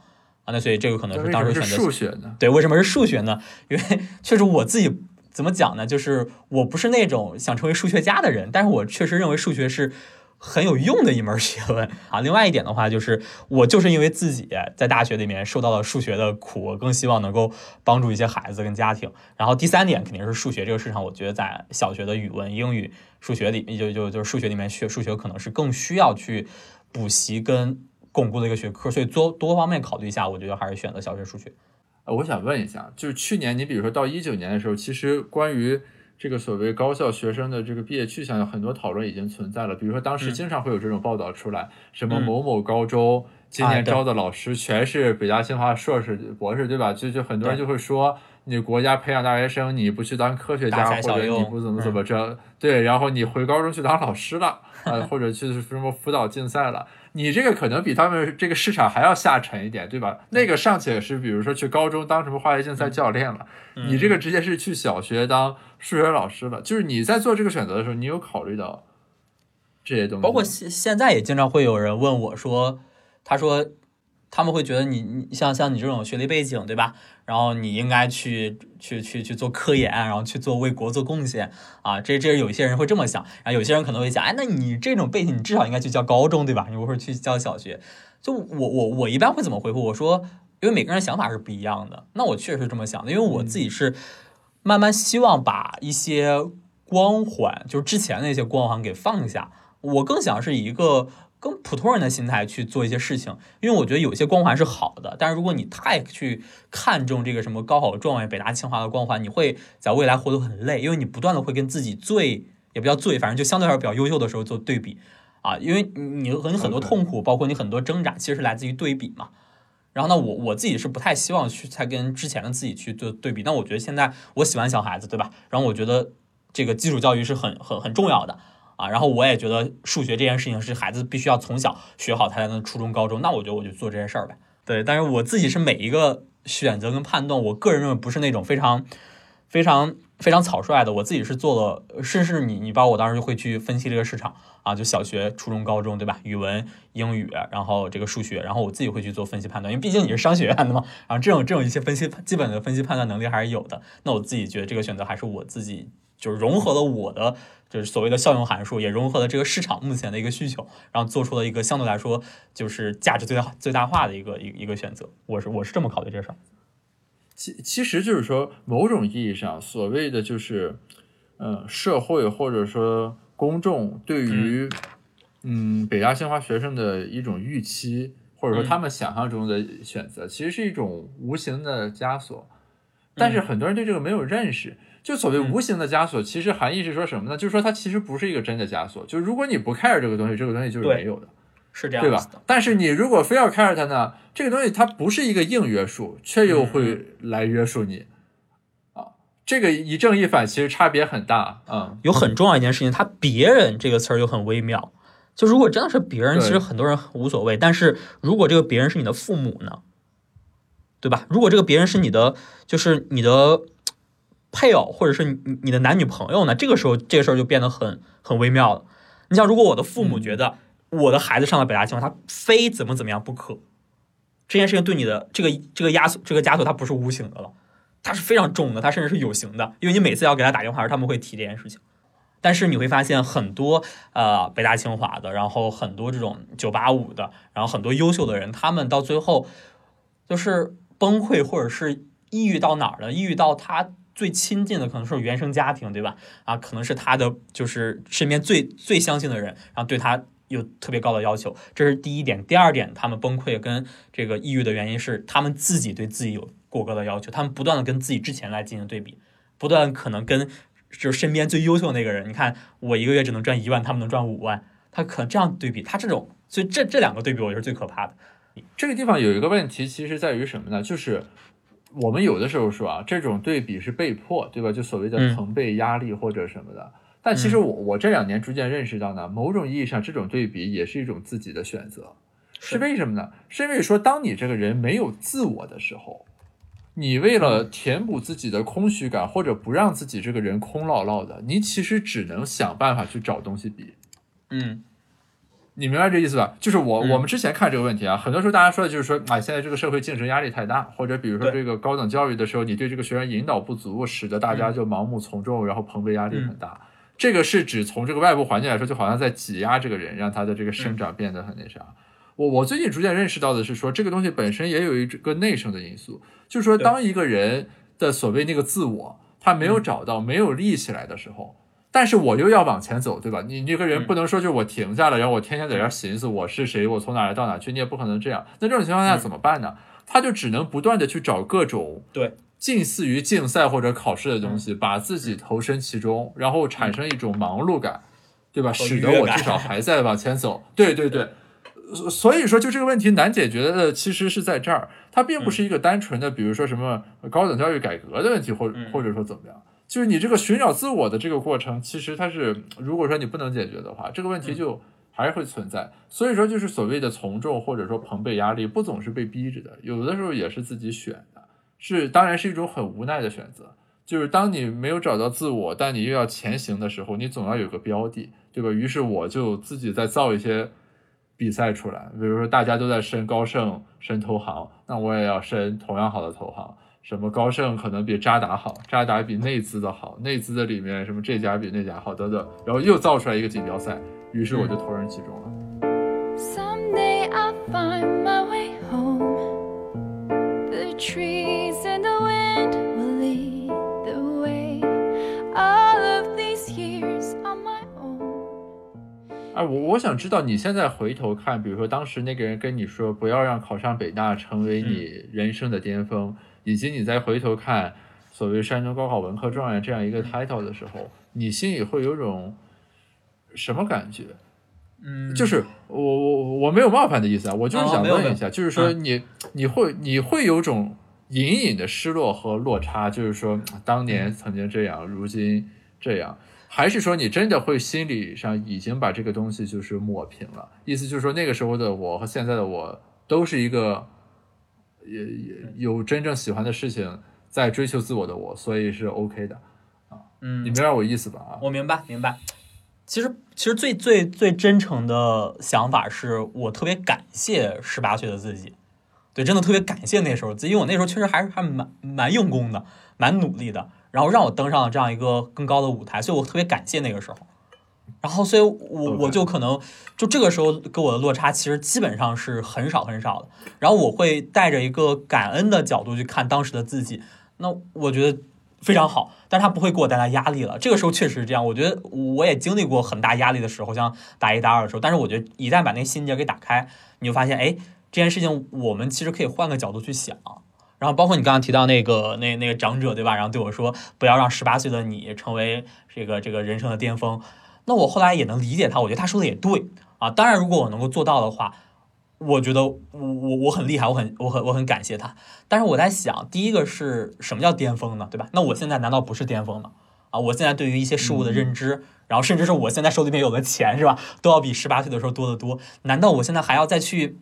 啊。那所以这个可能是当时选择数学呢？对，为什么是数学呢？因为确实我自己怎么讲呢？就是我不是那种想成为数学家的人，但是我确实认为数学是很有用的一门学问啊。另外一点的话，就是我就是因为自己在大学里面受到了数学的苦，我更希望能够帮助一些孩子跟家庭。然后第三点肯定是数学这个市场，我觉得在小学的语文、英语、数学里，就就就是数学里面学数学可能是更需要去补习跟巩固的一个学科，所以多多方面考虑一下，我觉得还是选择小学数学。呃，我想问一下，就是去年你比如说到一九年的时候，其实关于这个所谓高校学生的这个毕业去向，有很多讨论已经存在了。比如说当时嗯经常会有这种报道出来，什么嗯某某高中今年招的老师全是北大清华硕士、博士，对吧？就就很多人就会说，你国家培养大学生，你不去当科学家，或者你不怎么怎嗯么着，对，然后你回高中去当老师了，呃，或者去什么辅导竞赛了。你这个可能比他们这个市场还要下沉一点，对吧？那个尚且是比如说去高中当什么化学竞赛教练了，你这个直接是去小学当数学老师了。就是你在做这个选择的时候，你有考虑到这些东西，包括现现在也经常会有人问我说，他说他们会觉得你你像像你这种学历背景对吧？然后你应该去去去去做科研，然后去做为国做贡献啊。这这有一些人会这么想，然后有些人可能会想，哎，那你这种背景，你至少应该去教高中对吧？你不会去教小学。就我我我一般会怎么回复？我说，因为每个人想法是不一样的。那我确实是这么想的，因为我自己是慢慢希望把一些光环，就是之前的那些光环给放下。我更想是以一个跟普通人的心态去做一些事情，因为我觉得有些光环是好的，但是如果你太去看重这个什么高考状元、北大清华的光环，你会在未来活得很累，因为你不断的会跟自己最也不叫最，反正就相对来说比较优秀的时候做对比啊，因为你和你很多痛苦，包括你很多挣扎，其实是来自于对比嘛。然后呢，我我自己是不太希望去再跟之前的自己去做对比。那我觉得现在我喜欢小孩子，对吧？然后我觉得这个基础教育是很很很重要的啊。然后我也觉得数学这件事情是孩子必须要从小学好，他才能初中、高中。那我觉得我就做这件事儿呗。对，但是我自己是每一个选择跟判断，我个人认为不是那种非常非常非常草率的。我自己是做了，甚至你你包括我当时就会去分析这个市场啊，就小学、初中、高中，对吧？语文、英语，然后这个数学，然后我自己会去做分析判断，因为毕竟你是商学院的嘛，然后这种这种一些分析基本的分析判断能力还是有的。那我自己觉得这个选择还是我自己就是融合了我的就是所谓的效用函数，也融合了这个市场目前的一个需求，然后做出了一个相对来说就是价值最大最大化的一个一一个选择。我是我是这么考虑这事儿。其其实就是说，某种意义上，所谓的就是，呃，社会或者说公众对于，嗯，北大清华学生的一种预期，或者说嗯他们想象中的选择，其实是一种无形的枷锁。但是很多人对这个没有认识。就所谓嗯无形的枷锁，其实含义是说什么呢？就是说它其实不是一个真的枷锁。就如果你不 care 这个东西，这个东西就是没有的。是这样对吧，？但是你如果非要 care 它呢，这个东西它不是一个硬约束，却又嗯会来约束你，啊，这个一正一反其实差别很大，嗯，有很重要一件事情，它别人这个词儿又很微妙。就如果真的是别人，其实很多人无所谓。但是如果这个别人是你的父母呢，对吧？如果这个别人是你的，就是你的配偶，或者是你你的男女朋友呢，这个时候这个事儿就变得很很微妙了。你像，如果我的父母觉得我的孩子上了北大清华，他非怎么怎么样不可，这件事情对你的这个这个压缩这个枷锁，它不是无形的了，它是非常重的，它甚至是有形的，因为你每次要给他打电话时，他们会提这件事情。但是你会发现很多呃北大清华的，然后很多这种九八五的，然后很多优秀的人，他们到最后就是崩溃或者是抑郁到哪儿了？抑郁到他最亲近的可能是原生家庭，对吧？啊，可能是他的就是身边最最相信的人，然后对他有特别高的要求，这是第一点。第二点，他们崩溃跟这个抑郁的原因是他们自己对自己有过高的要求，他们不断的跟自己之前来进行对比，不断可能跟就是身边最优秀的那个人，你看我一个月只能赚一万，他们能赚五万，他可能这样对比，他这种，所以这这两个对比，我觉得是最可怕的。这个地方有一个问题，其实在于什么呢？就是我们有的时候说啊，这种对比是被迫，对吧？就所谓的嗯朋辈压力或者什么的。但其实我我这两年逐渐认识到呢，某种意义上这种对比也是一种自己的选择。是为什么呢？是因为说，当你这个人没有自我的时候，你为了填补自己的空虚感，或者不让自己这个人空落落的，你其实只能想办法去找东西比。嗯你明白这意思吧？就是我、嗯。我们之前看这个问题啊，很多时候大家说的就是说，啊，现在这个社会竞争压力太大，或者比如说这个高等教育的时候，你对这个学生引导不足，使得大家就盲目从众，然后蓬勃压力很大。这个是指从这个外部环境来说，就好像在挤压这个人，让他的这个生长变得很那啥。我我最近逐渐认识到的是说，这个东西本身也有一个内生的因素，就是说，当一个人的所谓那个自我，他没有找到、没有立起来的时候，但是我又要往前走，对吧？你这个人嗯不能说就是我停下了，然后我天天在这儿寻思我是谁，我从哪来到哪儿去，你也不可能这样。那这种情况下嗯怎么办呢？他就只能不断的去找各种对近似于竞赛或者考试的东西，把自嗯己投身其中，然后产生一种忙碌感，对吧？使得我至少还在往前走。对对对。所所以说，就这个问题难解决的，其实是在这儿，它并不是一个单纯的，比如说什么高等教育改革的问题，或或者说怎么样，就是你这个寻找自我的这个过程，其实它是，如果说你不能解决的话，这个问题就还是会存在。所以说，就是所谓的从众或者说朋辈压力，不总是被逼着的，有的时候也是自己选的，是当然是一种很无奈的选择。就是当你没有找到自我，但你又要前行的时候，你总要有个标的，对吧？于是我就自己再造一些比赛出来，比如说大家都在申高盛、申投行，那我也要申同样好的投行。什么高盛可能比渣打好，渣打比内资的好，内资的里面什么这家比那家好等等，然后又造出来一个锦标赛，于是我就投身其中了。Someday I'll find my way home. The trees and the wind will lead the way. All of these years on my own. 哎，我我想知道你现在回头看，比如说当时那个人跟你说不要让考上北大成为你人生的巅峰，以及你再回头看所谓山东高考文科状元这样一个 title 的时候，你心里会有种什么感觉？嗯。就是我我我没有冒犯的意思啊，我就是想问一下，就是说嗯。你你会你会有种隐隐的失落和落差，就是说当年嗯。曾经这样，如今这样，还是说你真的会心理上已经把这个东西就是抹平了？意思就是说那个时候的我和现在的我都是一个也也有真正喜欢的事情在追求自我的我，所以是 OK 的啊。嗯你明白我意思吧？啊，我明白，明白。其实，其实最最最真诚的想法是我特别感谢十八岁的自己，对，真的特别感谢那时候自己，因为我那时候确实还是还蛮蛮用功的，蛮努力的，然后让我登上了这样一个更高的舞台，所以我特别感谢那个时候。然后，所以我我就可能就这个时候跟我的落差其实基本上是很少很少的。然后我会带着一个感恩的角度去看当时的自己，那我觉得非常好，但是它不会给我带来压力了。这个时候确实是这样，我觉得我也经历过很大压力的时候，像大一大二的时候。但是我觉得一旦把那个心结给打开，你就发现，哎，这件事情我们其实可以换个角度去想。然后包括你刚刚提到那个那那个长者对吧？然后对我说不要让十八岁的你成为这个这个人生的巅峰。那我后来也能理解他，我觉得他说的也对啊。当然，如果我能够做到的话，我觉得我我我很厉害，我很我很我很感谢他。但是我在想，第一个是什么叫巅峰呢？对吧？那我现在难道不是巅峰吗？啊，我现在对于一些事物的认知，然后甚至是我现在手里面有的钱是吧，都要比十八岁的时候多得多。难道我现在还要再去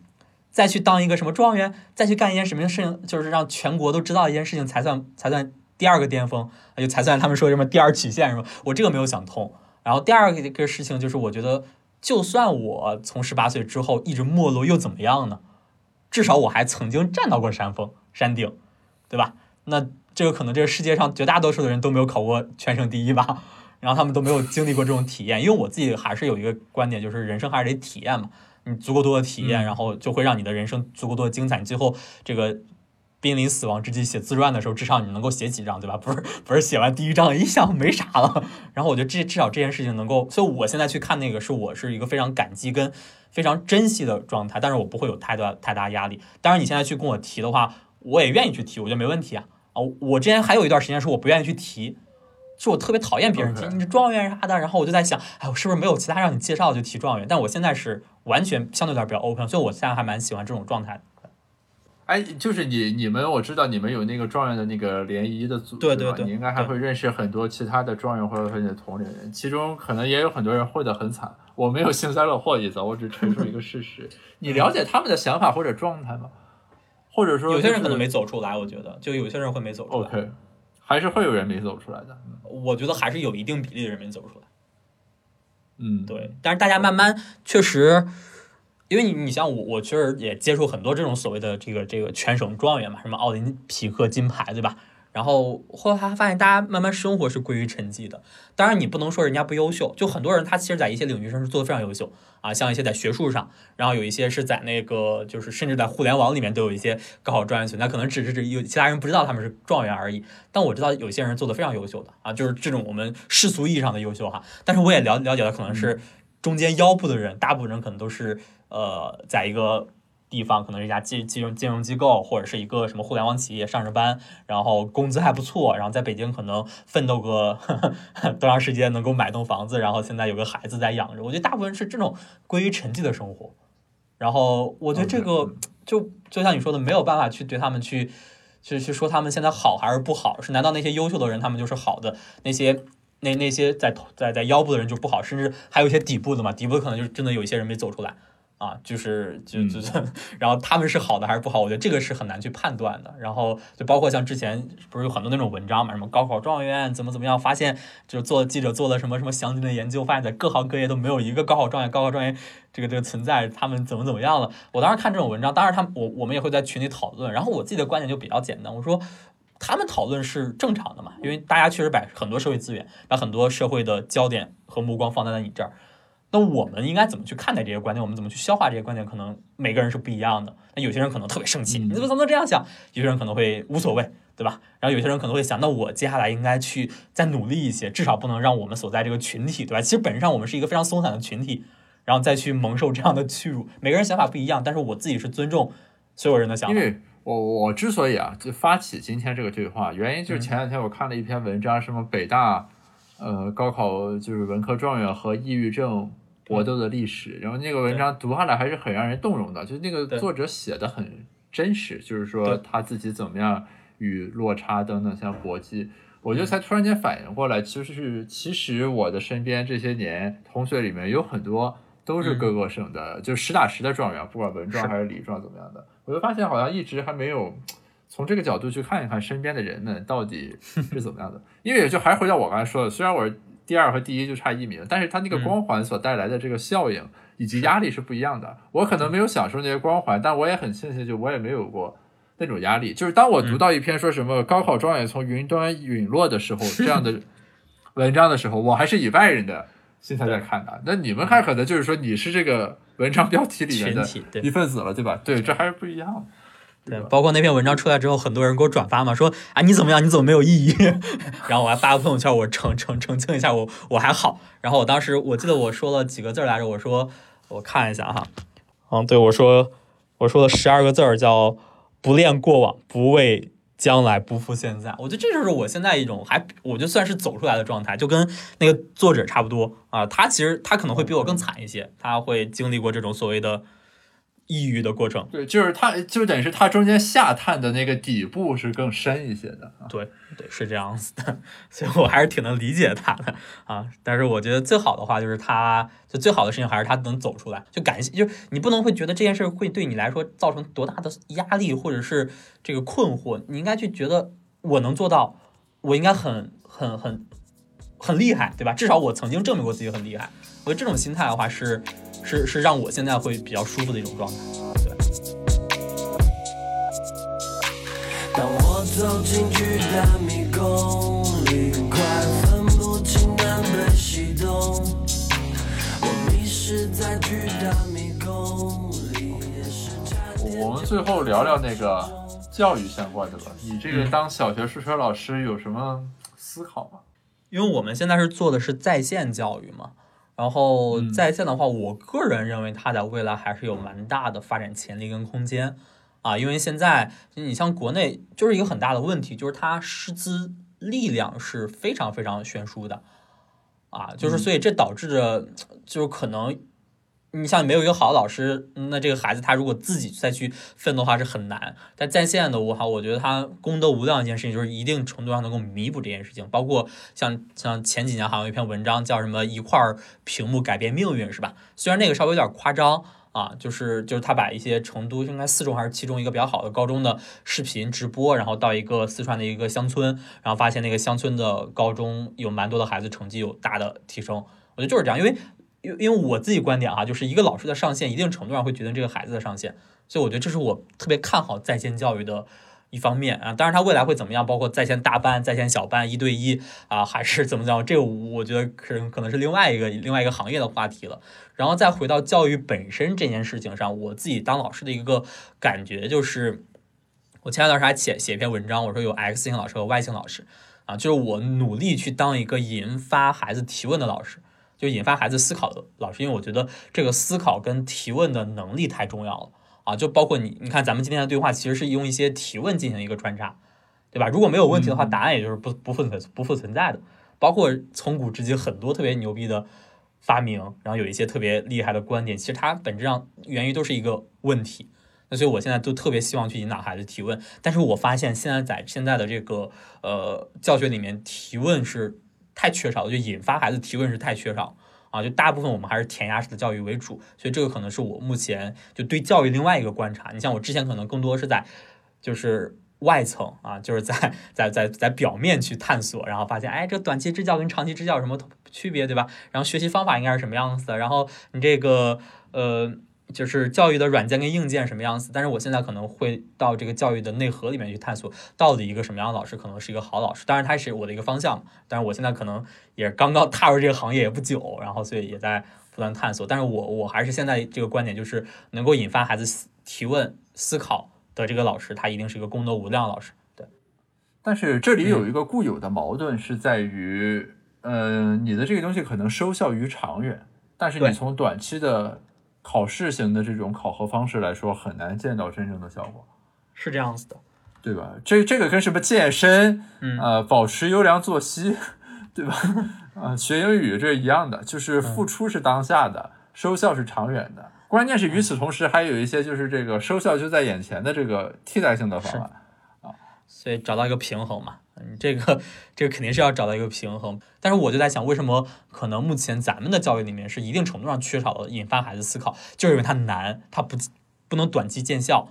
再去当一个什么状元，再去干一件什么事情，就是让全国都知道一件事情才算才算第二个巅峰，就才算他们说什么第二曲线是吧？我这个没有想通。然后第二个个事情就是，我觉得就算我从十八岁之后一直没落，又怎么样呢？至少我还曾经站到过山峰、山顶，对吧？那这个可能这个世界上绝大多数的人都没有考过全省第一吧，然后他们都没有经历过这种体验。因为我自己还是有一个观点，就是人生还是得体验嘛。你足够多的体验，然后就会让你的人生足够多的精彩。你最后这个濒临死亡之际写自传的时候，至少你能够写几章，对吧？不是不是写完第一章一想没啥了。然后我觉得这至少这件事情能够，所以我现在去看那个，是我是一个非常感激跟非常珍惜的状态，但是我不会有太大太大压力。当然你现在去跟我提的话，我也愿意去提，我觉得没问题啊。啊，我之前还有一段时间是我不愿意去提。是我特别讨厌别人提你是状元啥的，然后我就在想，哎，我是不是没有其他让你介绍就提状元？但我现在是完全相对来说比较 open，所以我现在还蛮喜欢这种状态的。哎，就是你你们，我知道你们有那个状元的那个联谊的组织嘛对对对你应该还会认识很多其他的状元或者说你的同龄人，其中可能也有很多人混得很惨。我没有幸灾乐祸的意思，我只陈述一个事实。你了解他们的想法或者状态吗？或者说、有些人可能没。走出来，我觉得就有些人会没走出来。OK，还是会有人没走出来的。我觉得还是有一定比例的人没走出来。嗯，对，但是大家慢慢确实，因为你你像我，我确实也接触很多这种所谓的这个这个全省状元嘛，什么奥林匹克金牌，对吧？然后后来发现，大家慢慢生活是归于沉寂的。当然，你不能说人家不优秀，就很多人他其实在一些领域上是做的非常优秀啊，像一些在学术上，然后有一些是在那个就是甚至在互联网里面都有一些高考状元存在，可能只是有其他人不知道他们是状元而已。但我知道有些人做的非常优秀的啊，就是这种我们世俗意义上的优秀哈。但是我也了了解到，可能是中间腰部的人，大部分人可能都是呃，在一个地方，可能是一家金金融金融机构，或者是一个什么互联网企业上着班，然后工资还不错，然后在北京可能奋斗个 多长时间能够买栋房子，然后现在有个孩子在养着。我觉得大部分是这种归于 沉寂的生活。然后我觉得这个就就像你说的，没有办法去对他们去去去说他们现在好还是不好。是难道那些优秀的人他们就是好的？那些那那些在在在腰部的人就不好，甚至还有一些底部的嘛？底部可能就是真的有一些人没走出来。啊，就是就就就，然后他们是好的还是不好？我觉得这个是很难去判断的。然后就包括像之前不是有很多那种文章嘛，什么高考状元怎么怎么样，发现就是做记者做了什么什么详尽的研究，发现在各行各业都没有一个高考状元、高考状元这个这个存在，他们怎么怎么样了。我当时看这种文章，当然他们我我们也会在群里讨论，然后我自己的观点就比较简单，我说。他们讨论是正常的嘛，因为大家确实把很多社会资源，把很多社会的焦点和目光放在了你这儿。那我们应该怎么去看待这些观点？我们怎么去消化这些观点？可能每个人是不一样的。那有些人可能特别生气，嗯你怎么怎么能这样想？有些人可能会无所谓，对吧？然后有些人可能会想，那我接下来应该去再努力一些，至少不能让我们所在这个群体，对吧？其实本质上我们是一个非常松散的群体，然后再去蒙受这样的屈辱。每个人想法不一样，但是我自己是尊重所有人的想法。因为我我之所以啊，就发起今天这个对话，原因就是嗯前两天我看了一篇文章，什么北大呃高考就是文科状元和抑郁症搏斗的历史，然后那个文章读下来还是很让人动容的，就是那个作者写的很真实，就是说他自己怎么样与落差等等相搏击。我就才突然间反应过来，其实是其实我的身边这些年同学里面有很多都是嗯。各个省的，就实打实的状元，不管文状是还是理状怎么样的，我就发现好像一直还没有从这个角度去看一看身边的人们到底 是怎么样的。因为就还是回到我刚才说的，虽然我是第二和第一就差一名，但是他那个嗯光环所带来的这个效应以及压力是不一样的。我可能没有享受那些光环，但我也很庆幸，就我也没有过。那种压力，就是当我读到一篇说什么高考状元从云端陨落的时候，这样的文章的时候，我还是以外人的心态在看的。那你们看，可能就是说你是这个文章标题里面的一份子了，对吧？对，这还是不一样的。对，包括那篇文章出来之后，很多人给我转发嘛，说啊你怎么样？你怎么没有意义？然后我还发个朋友圈，我澄澄澄清一下，我我还好。然后我当时我记得我说了几个字来着，我说我看一下哈，嗯，对我说我说了十二个字儿，叫不恋过往，不为将来，不负现在。我觉得这就是我现在一种还我就算是走出来的状态，就跟那个作者差不多啊。他其实他可能会比我更惨一些，他会经历过这种所谓的。抑郁的过程。对，就是它就等于是它中间下探的那个底部是更深一些的啊。对对，是这样子的，所以我还是挺能理解他的啊。但是我觉得最好的话就是他，就最好的事情还是他能走出来，就感谢，就是你不能会觉得这件事会对你来说造成多大的压力或者是这个困惑，你应该去觉得我能做到，我应该很很很很厉害，对吧？至少我曾经证明过自己很厉害。我觉得这种心态的话是是是让我现在会比较舒服的一种状态。对。当我走进巨大迷宫里，快分不清南北西东。我迷失在巨大迷宫里，也是差点我们最后聊聊那个教育相关的吧。你这个当小学数学老师有什么思考吗？因为我们现在是做的是在线教育嘛，然后嗯在线的话，我个人认为它在未来还是有蛮大的发展潜力跟空间啊。因为现在你像国内就是一个很大的问题，就是它师资力量是非常非常悬殊的啊，就是所以这导致着就是可能。你像没有一个好的老师，那这个孩子他如果自己再去奋斗的话是很难。但在线的我哈，我觉得他功德无量一件事情，就是一定程度上能够弥补这件事情。包括像像前几年好像有一篇文章叫什么“一块儿屏幕改变命运”是吧？虽然那个稍微有点夸张啊，就是就是他把一些成都应该四中还是七中一个比较好的高中的视频直播，然后到一个四川的一个乡村，然后发现那个乡村的高中有蛮多的孩子成绩有大的提升。我觉得就是这样，因为因因为我自己观点哈、就是一个老师的上限，一定程度上会决定这个孩子的上限，所以我觉得这是我特别看好在线教育的一方面啊。当然，它未来会怎么样，包括在线大班、在线小班、一对一啊，还是怎么讲，这个我觉得可能可能是另外一个另外一个行业的话题了。然后再回到教育本身这件事情上，我自己当老师的一个感觉就是，我前两段时间还写写一篇文章，我说有 X 型老师和 Y 型老师啊，就是我努力去当一个引发孩子提问的老师。就引发孩子思考的老师，因为我觉得这个思考跟提问的能力太重要了啊！就包括你，你看咱们今天的对话，其实是用一些提问进行一个穿插，对吧？如果没有问题的话，答案也就是不不复存不复存在的。包括从古至今很多特别牛逼的发明，然后有一些特别厉害的观点，其实它本质上源于都是一个问题。那所以我现在都特别希望去引导孩子提问，但是我发现现在在现在的这个呃教学里面，提问是太缺少了，就引发孩子提问是太缺少啊，就大部分我们还是填鸭式的教育为主，所以这个可能是我目前就对教育另外一个观察。你像我之前可能更多是在就是外层啊，就是在在在在表面去探索，然后发现哎，这短期支教跟长期支教有什么区别，对吧？然后学习方法应该是什么样子的，然后你这个呃。就是教育的软件跟硬件什么样子，但是我现在可能会到这个教育的内核里面去探索，到底一个什么样的老师可能是一个好老师。当然，它是我的一个方向，但是我现在可能也刚刚踏入这个行业也不久，然后所以也在不断探索。但是我我还是现在这个观点，就是能够引发孩子思提问、思考的这个老师，他一定是一个功德无量的老师。对，但是这里有一个固有的矛盾是在于，呃，你的这个东西可能收效于长远，但是你从短期的考试型的这种考核方式来说，很难见到真正的效果，是这样子的。对吧？这这个跟什么健身，嗯呃，保持优良作息，对吧？啊、学英语这是一样的，就是付出是当下的，收效是长远的。关键是与此同时，还有一些就是这个收效就在眼前的这个替代性的方案。所以找到一个平衡嘛，你这个这个肯定是要找到一个平衡。但是我就在想，为什么可能目前咱们的教育里面是一定程度上缺少了引发孩子思考，就是因为它难，它不不能短期见效，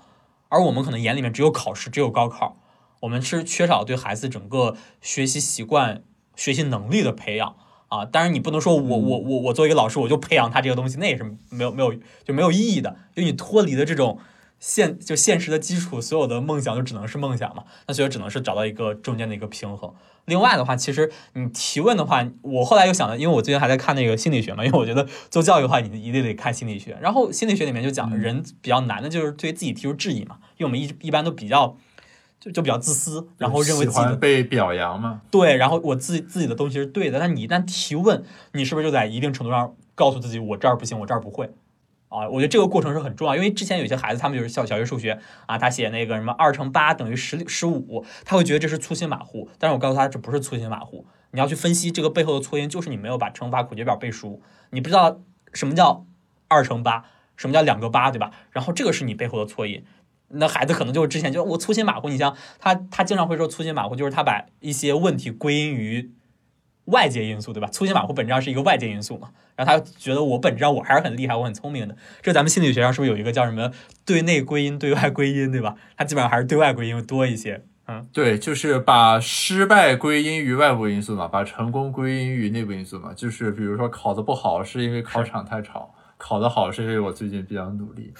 而我们可能眼里面只有考试，只有高考，我们是缺少对孩子整个学习习惯、学习能力的培养。啊，当然你不能说我我我我作为一个老师，我就培养他这个东西，那也是没有没有就没有意义的，因为你脱离了这种现就现实的基础，所有的梦想就只能是梦想嘛。那所以只能是找到一个中间的一个平衡。另外的话，其实你提问的话，我后来又想了，因为我最近还在看那个心理学嘛，因为我觉得做教育的话，你一定得看心理学。然后心理学里面就讲，人比较难的就是对自己提出质疑嘛，因为我们一一般都比较就就比较自私，然后认为喜自己的欢被表扬嘛？对，然后我自己自己的东西是对的，但你一旦提问，你是不是就在一定程度上告诉自己我这儿不行，我这儿不会啊？我觉得这个过程是很重要，因为之前有些孩子他们就是小小学数学啊，他写那个什么二乘八等于十十五，他会觉得这是粗心马虎，但是我告诉他这不是粗心马虎，你要去分析这个背后的错因，就是你没有把乘法口诀表背熟，你不知道什么叫二乘八。什么叫两个八，对吧？然后这个是你背后的错因。那孩子可能就是之前就我粗心马虎，你像他，他经常会说粗心马虎，就是他把一些问题归因于外界因素，对吧？粗心马虎本质上是一个外界因素嘛，然后他觉得我本质上我还是很厉害，我很聪明的。这咱们心理学上是不是有一个叫什么对内归因、对外归因，对吧？他基本上还是对外归因多一些。嗯，对，就是把失败归因于外部因素嘛，把成功归因于内部因素嘛。就是比如说考得不好是因为考场太吵，考得好是因为我最近比较努力。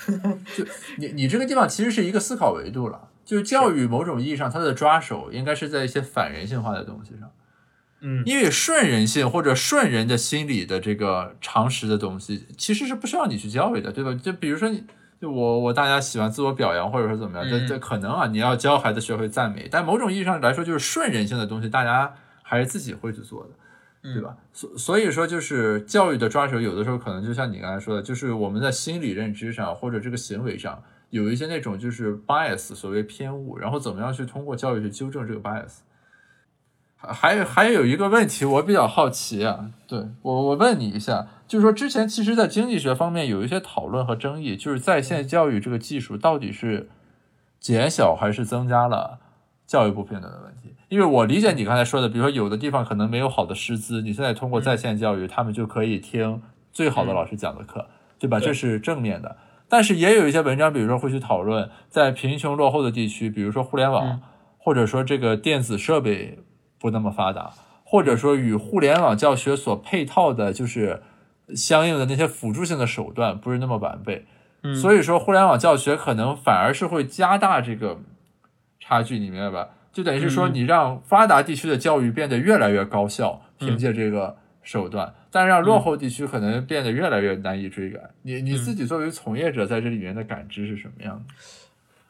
就你你这个地方其实是一个思考维度了，就是教育某种意义上它的抓手应该是在一些反人性化的东西上。嗯因为顺人性或者顺人的心理的这个常识的东西，其实是不需要你去教育的，对吧？就比如说你，就我我大家喜欢自我表扬或者说怎么样，这嗯这可能啊，你要教孩子学会赞美，但某种意义上来说，就是顺人性的东西，大家还是自己会去做的。对吧？所所以说，就是教育的抓手，有的时候可能就像你刚才说的，就是我们在心理认知上或者这个行为上有一些那种就是 bias，所谓偏误，然后怎么样去通过教育去纠正这个 bias。还还有还有一个问题，我比较好奇啊，对我我问你一下，就是说之前其实，在经济学方面有一些讨论和争议，就是在线教育这个技术到底是减小还是增加了教育不平等的问题？因为我理解你刚才说的，比如说有的地方可能没有好的师资，你现在通过在线教育，他们就可以听最好的老师讲的课，对吧？这是正面的。但是也有一些文章，比如说会去讨论，在贫穷落后的地区，比如说互联网，嗯或者说这个电子设备不那么发达，或者说与互联网教学所配套的，就是相应的那些辅助性的手段不是那么完备，嗯所以说互联网教学可能反而是会加大这个差距，你明白吧？就等于是说，嗯你让发达地区的教育变得越来越高效，嗯凭借这个手段，但是让落后地区可能变得越来越难以追赶。你你自己作为从业者，在这里面的感知是什么样的？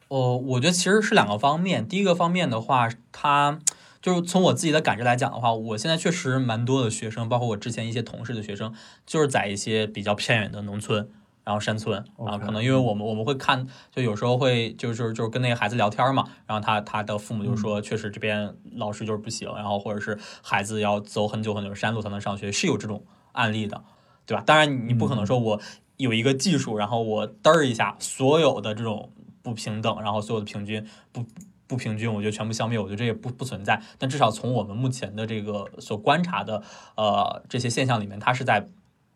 呃，我觉得其实是两个方面。第一个方面的话，它就是从我自己的感知来讲的话，我现在确实蛮多的学生，包括我之前一些同事的学生，就是在一些比较偏远的农村。然后山村啊，OK 可能因为我们我们会看，就有时候会就是就是跟那个孩子聊天嘛，然后他他的父母就说，确实这边老师就是不行，然后或者是孩子要走很久很久的山路才能上学，是有这种案例的，对吧？当然你不可能说我有一个技术，然后我嘚儿一下所有的这种不平等，然后所有的平均不不平均，我觉得全部消灭，我觉得这也不不存在。但至少从我们目前的这个所观察的呃这些现象里面，它是在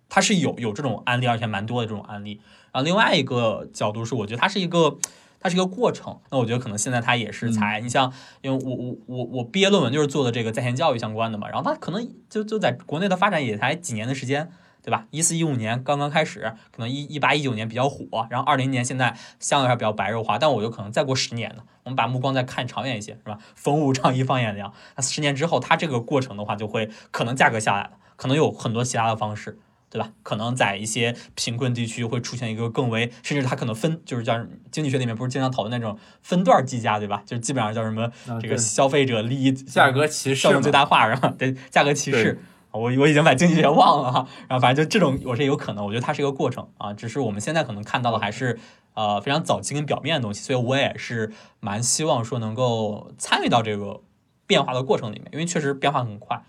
它是有有这种案例，而且蛮多的这种案例。然后另外一个角度是，我觉得它是一个。它是一个过程，那我觉得可能现在它也是才，你像，因为我我我我毕业论文就是做的这个在线教育相关的嘛，然后它可能就就在国内的发展也才几年的时间，对吧？一四一五年刚刚开始，可能一一八一九年比较火，然后二零年现在相对来说比较白热化，但我就可能再过十年呢，我们把目光再看长远一些，是吧？风物长宜放眼量，那十年之后，它这个过程的话，就会可能价格下来了，可能有很多其他的方式。对吧？可能在一些贫困地区会出现一个更为，甚至它可能分，就是叫经济学里面不是经常讨论那种分段计价，对吧？就是基本上叫什么这个消费者利益价格歧视效用最大化，然后对价格歧视对。我我已经把经济学忘了哈，然后反正就这种我是有可能，我觉得它是一个过程啊，只是我们现在可能看到的还是呃非常早期跟表面的东西，所以我也是蛮希望说能够参与到这个变化的过程里面，因为确实变化很快。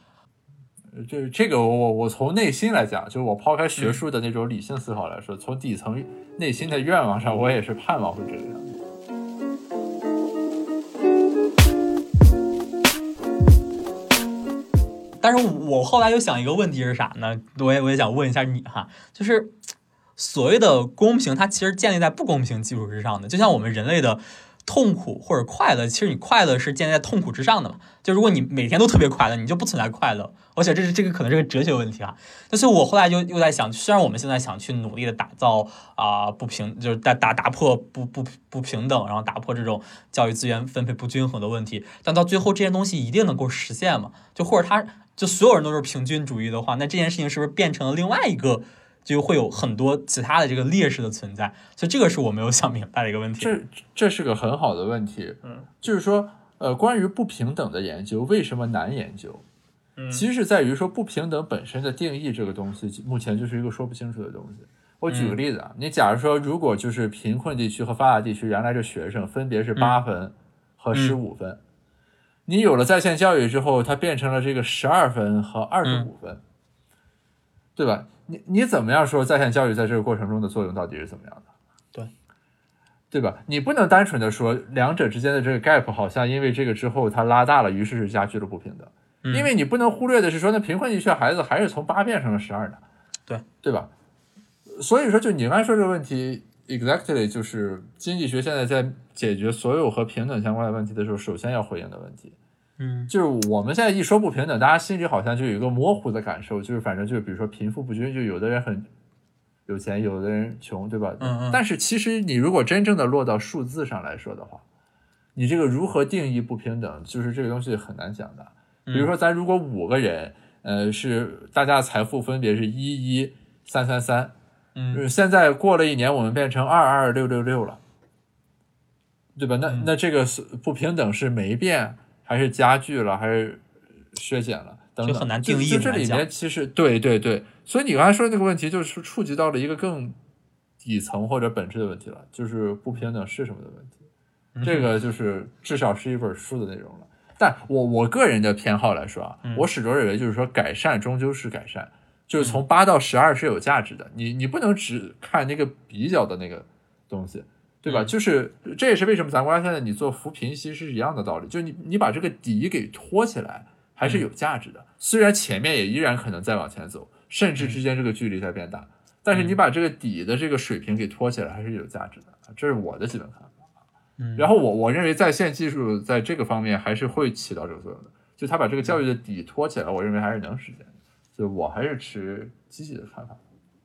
这这个我我我从内心来讲，就是我抛开嗯。学术的那种理性思考来说，从底层内心的愿望上，我也是盼望会这个样但是我后来又想一个问题是啥呢？我也我也想问一下你哈，就是所谓的公平，它其实建立在不公平基础之上的。就像我们人类的痛苦或者快乐，其实你快乐是建立在痛苦之上的嘛。就如果你每天都特别快乐，你就不存在快乐。我想这是这个可能是个哲学问题啊。但是我后来就又在想，虽然我们现在想去努力的打造啊、不平，就是打打打破不不不平等，然后打破这种教育资源分配不均衡的问题，但到最后这些东西一定能够实现吗？就或者它就所有人都是平均主义的话，那这件事情是不是变成了另外一个？就会有很多其他的这个劣势的存在，所以这个是我没有想明白的一个问题。这这是个很好的问题，嗯，就是说，呃，关于不平等的研究为什么难研究？嗯其实是在于说不平等本身的定义这个东西，目前就是一个说不清楚的东西。我举个嗯例子啊，你假如说如果就是贫困地区和发达地区原来这学生分别是八分和十五分，你有了在线教育之后，它变成了这个十二分和二十五分。对吧？你你怎么样说在线教育在这个过程中的作用到底是怎么样的？对，对吧？你不能单纯的说两者之间的这个 gap 好像因为这个之后它拉大了，于是是加剧了不平等。嗯因为你不能忽略的是说，那贫困地区的孩子还是从八变成了十二的，对对吧？所以说，就你刚才说这个问题，exactly 就是经济学现在在解决所有和平等相关的问题的时候，首先要回应的问题。嗯就是我们现在一说不平等，大家心里好像就有一个模糊的感受，就是反正就是比如说贫富不均，就有的人很有钱，有的人穷，对吧？嗯嗯但是其实你如果真正的落到数字上来说的话，你这个如何定义不平等，就是这个东西很难讲的。比如说，咱如果五个人，呃，是大家的财富分别是一一三三三，嗯现在过了一年，我们变成二二六六六了，对吧？那嗯那这个是不平等是没变，还是加剧了，还是削减了？等等，就很难定义就就这里面其实对对对，所以你刚才说的那个问题，就是触及到了一个更底层或者本质的问题了，就是不平等是什么的问题。嗯这个就是至少是一本书的内容了。但我我个人的偏好来说啊，嗯我始终认为就是说改善终究是改善，就是从八到十二是有价值的。你你不能只看那个比较的那个东西，对吧？嗯就是这也是为什么咱国家现在你做扶贫其实是一样的道理，就是你你把这个底给托起来还是有价值的。虽然前面也依然可能再往前走，甚至之间这个距离在变大，但是你把这个底的这个水平给托起来还是有价值的。这是我的基本看法。嗯然后我我认为在线技术在这个方面还是会起到这个作用的，就他把这个教育的底托起来，我认为还是能实现的，所以我还是持积极的看法。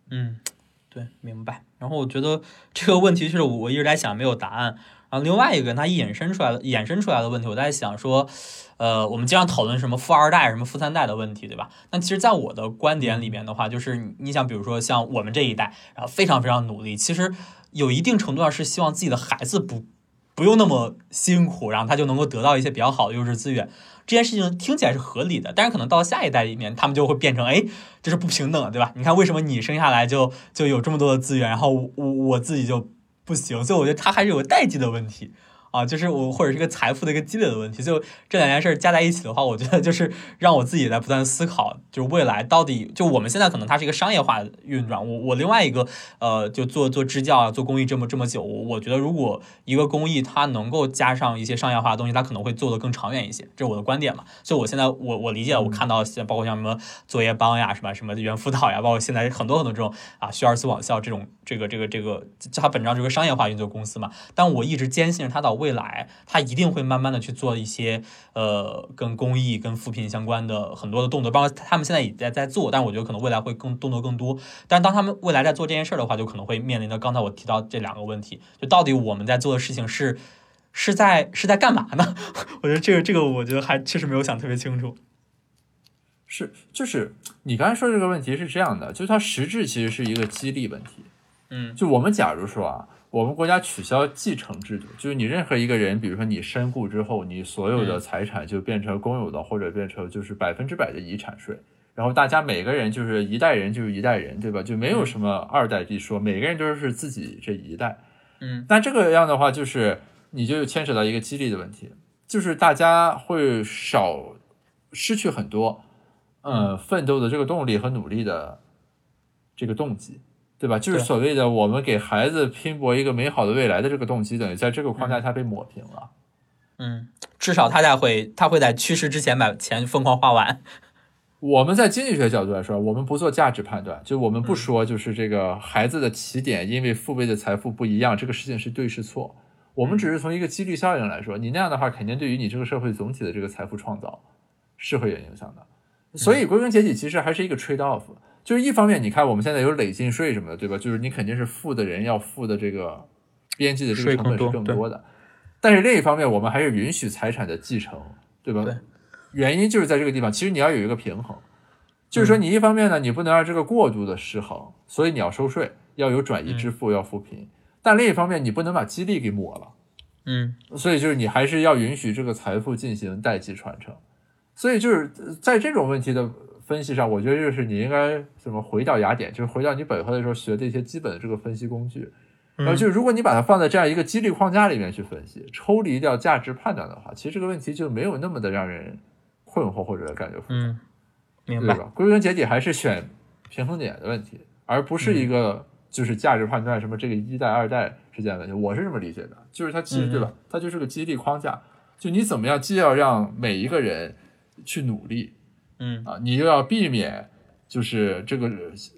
嗯，对，明白。然后我觉得这个问题是我一直在想没有答案。然后另外一个它衍生出来的衍生出来的问题，我在想说，呃，我们经常讨论什么富二代、什么富三代的问题，对吧？那其实，在我的观点里面的话，就是你你想，比如说像我们这一代，然后非常非常努力，其实有一定程度上是希望自己的孩子不不用那么辛苦，然后他就能够得到一些比较好的优质资源。这件事情听起来是合理的，但是可能到下一代里面，他们就会变成，哎，这是不平等的，对吧？你看为什么你生下来就 就有这么多的资源，然后我我自己就不行，所以我觉得他还是有个代际的问题。啊，就是我或者是一个财富的一个积累的问题，就这两件事儿加在一起的话，我觉得就是让我自己在不断思考，就是未来到底就我们现在可能它是一个商业化的运转，我我另外一个呃就做做支教啊，做公益这么这么久，我我觉得如果一个公益它能够加上一些商业化的东西，它可能会做得更长远一些，这是我的观点嘛。所以我现在我我理解，我看到像包括像什么作业帮呀，什么什么猿辅导呀，包括现在很多很多这种啊学而思网校这种这个这个这个，它本质上就是个商业化运作公司嘛。但我一直坚信它到未来，它一定会慢慢的去做一些呃跟公益、跟扶贫相关的很多的动作，包括他们现在也在在做，但是我觉得可能未来会更动作更多。但是当他们未来在做这件事儿的话，就可能会面临的刚才我提到这两个问题，就到底我们在做的事情是是在是在干嘛呢？我觉得这个这个我觉得还确实没有想特别清楚。是，就是你刚才说这个问题是这样的，就是它实质其实是一个激励问题。嗯就我们假如说啊，我们国家取消继承制度，就是你任何一个人，比如说你身故之后，你所有的嗯。财产就变成公有的，或者变成就是百分之百的遗产税，然后大家每个人就是一代人就是一代人，对吧？就没有什么二代一说，每个人都是自己这一代。嗯。那这个样的话，就是你就牵扯到一个激励的问题，就是大家会少失去很多，呃，奋斗的这个动力和努力的这个动机，对吧？就是所谓的我们给孩子拼搏一个美好的未来的这个动机，等于在这个框架下被抹平了。嗯，至少他在会他会在去世之前把钱疯狂花完。我们在经济学角度来说，我们不做价值判断，就我们嗯不说就是这个孩子的起点因为父辈的财富不一样，这个事情是对是错。我们只是从一个几率效应来说，你那样的话，肯定对于你这个社会总体的这个财富创造是会有影响的。所以归根结底，其实还是一个 trade off。就是一方面，你看我们现在有累进税什么的，对吧？就是你肯定是付的人要付的这个边际的这个成本是更多的。但是另一方面，我们还是允许财产的继承，对吧？对原因就是在这个地方，其实你要有一个平衡，就是说你一方面呢，你不能让这个过度的失衡，所以你要收税，要有转移支付，要扶贫。但另一方面，你不能把激励给抹了，嗯所以就是你还是要允许这个财富进行代际传承。所以就是呃在这种问题的分析上，我觉得就是你应该怎么回到雅典，就是回到你本科的时候学的一些基本的这个分析工具。然后就是如果你把它放在这样一个激励框架里面去分析，抽离掉价值判断的话，其实这个问题就没有那么的让人困惑或者感觉复杂。嗯，明白。对吧？归根结底还是选平衡点的问题，而不是一个就是价值判断什么这个一代二代之间的问题。我是这么理解的，就是它其实对吧？它就是个激励框架，就你怎么样，既要让每一个人去努力，嗯啊，你又要避免就是这个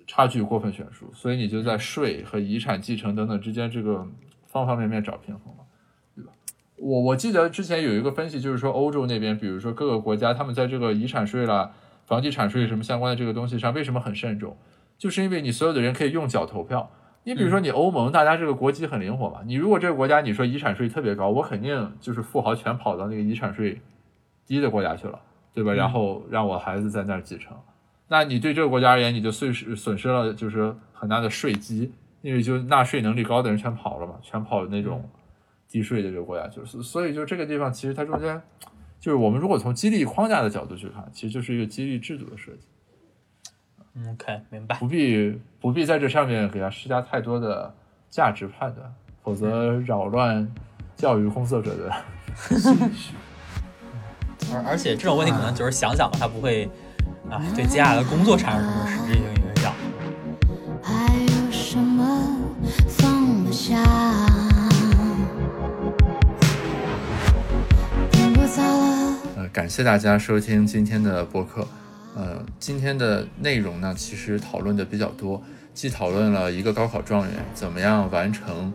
差距过分悬殊，所以你就在税和遗产继承等等之间这个方方面面找平衡嘛，对吧？我我记得之前有一个分析，就是说欧洲那边，比如说各个国家，他们在这个遗产税啦、房地产税什么相关的这个东西上，为什么很慎重？就是因为你所有的人可以用脚投票。你比如说你欧盟，大家这个国籍很灵活嘛。你如果这个国家你说遗产税特别高，我肯定就是富豪全跑到那个遗产税低的国家去了，对吧？然后让我孩子在那儿继承。那你对这个国家而言，你就损失损失了就是很大的税基，因为就纳税能力高的人全跑了嘛，全跑那种低税的这个国家就是。所所以就这个地方，其实它中间就是我们如果从激励框架的角度去看，其实就是一个激励制度的设计。嗯，OK，明白。不必不必在这上面给他施加太多的价值判断，否则扰乱教育工作者的。而而且这种问题可能就是想想吧，它不会啊对接下来的工作产生什么实质性影响。还有什么放不下？苹果糟了。呃，感谢大家收听今天的播客。呃，今天的内容呢，其实讨论的比较多，既讨论了一个高考状元怎么样完成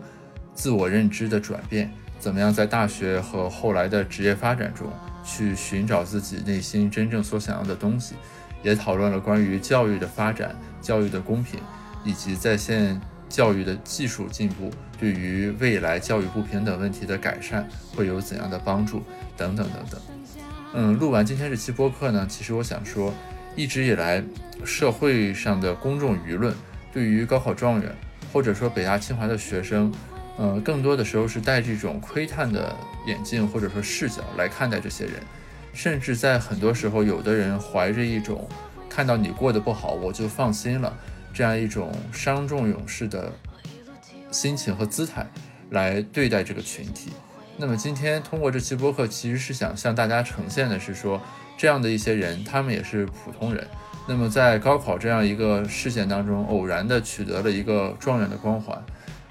自我认知的转变，怎么样在大学和后来的职业发展中去寻找自己内心真正所想要的东西，也讨论了关于教育的发展、教育的公平，以及在线教育的技术进步对于未来教育不平等问题的改善会有怎样的帮助，等等等等。嗯，录完今天这期播客呢，其实我想说，一直以来社会上的公众舆论对于高考状元或者说北大清华的学生，呃，更多的时候是带这种窥探的眼镜或者说视角来看待这些人，甚至在很多时候，有的人怀着一种看到你过得不好我就放心了这样一种伤仲永士的心情和姿态来对待这个群体。那么今天通过这期播客，其实是想向大家呈现的是说，这样的一些人，他们也是普通人。那么在高考这样一个事件当中，偶然的取得了一个状元的光环，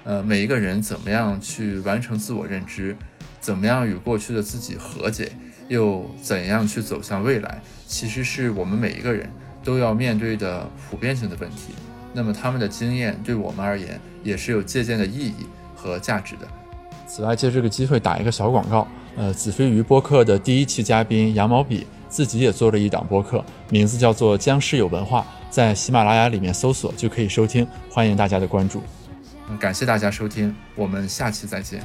呃，每一个人怎么样去完成自我认知，怎么样与过去的自己和解，又怎样去走向未来，其实是我们每一个人都要面对的普遍性的问题。那么他们的经验对我们而言也是有借鉴的意义和价值的。此外，借这个机会打一个小广告。呃，子非鱼播客的第一期嘉宾羊毛笔自己也做了一档播客，名字叫做《僵尸有文化》，在喜马拉雅里面搜索就可以收听，欢迎大家的关注。感谢大家收听，我们下期再见。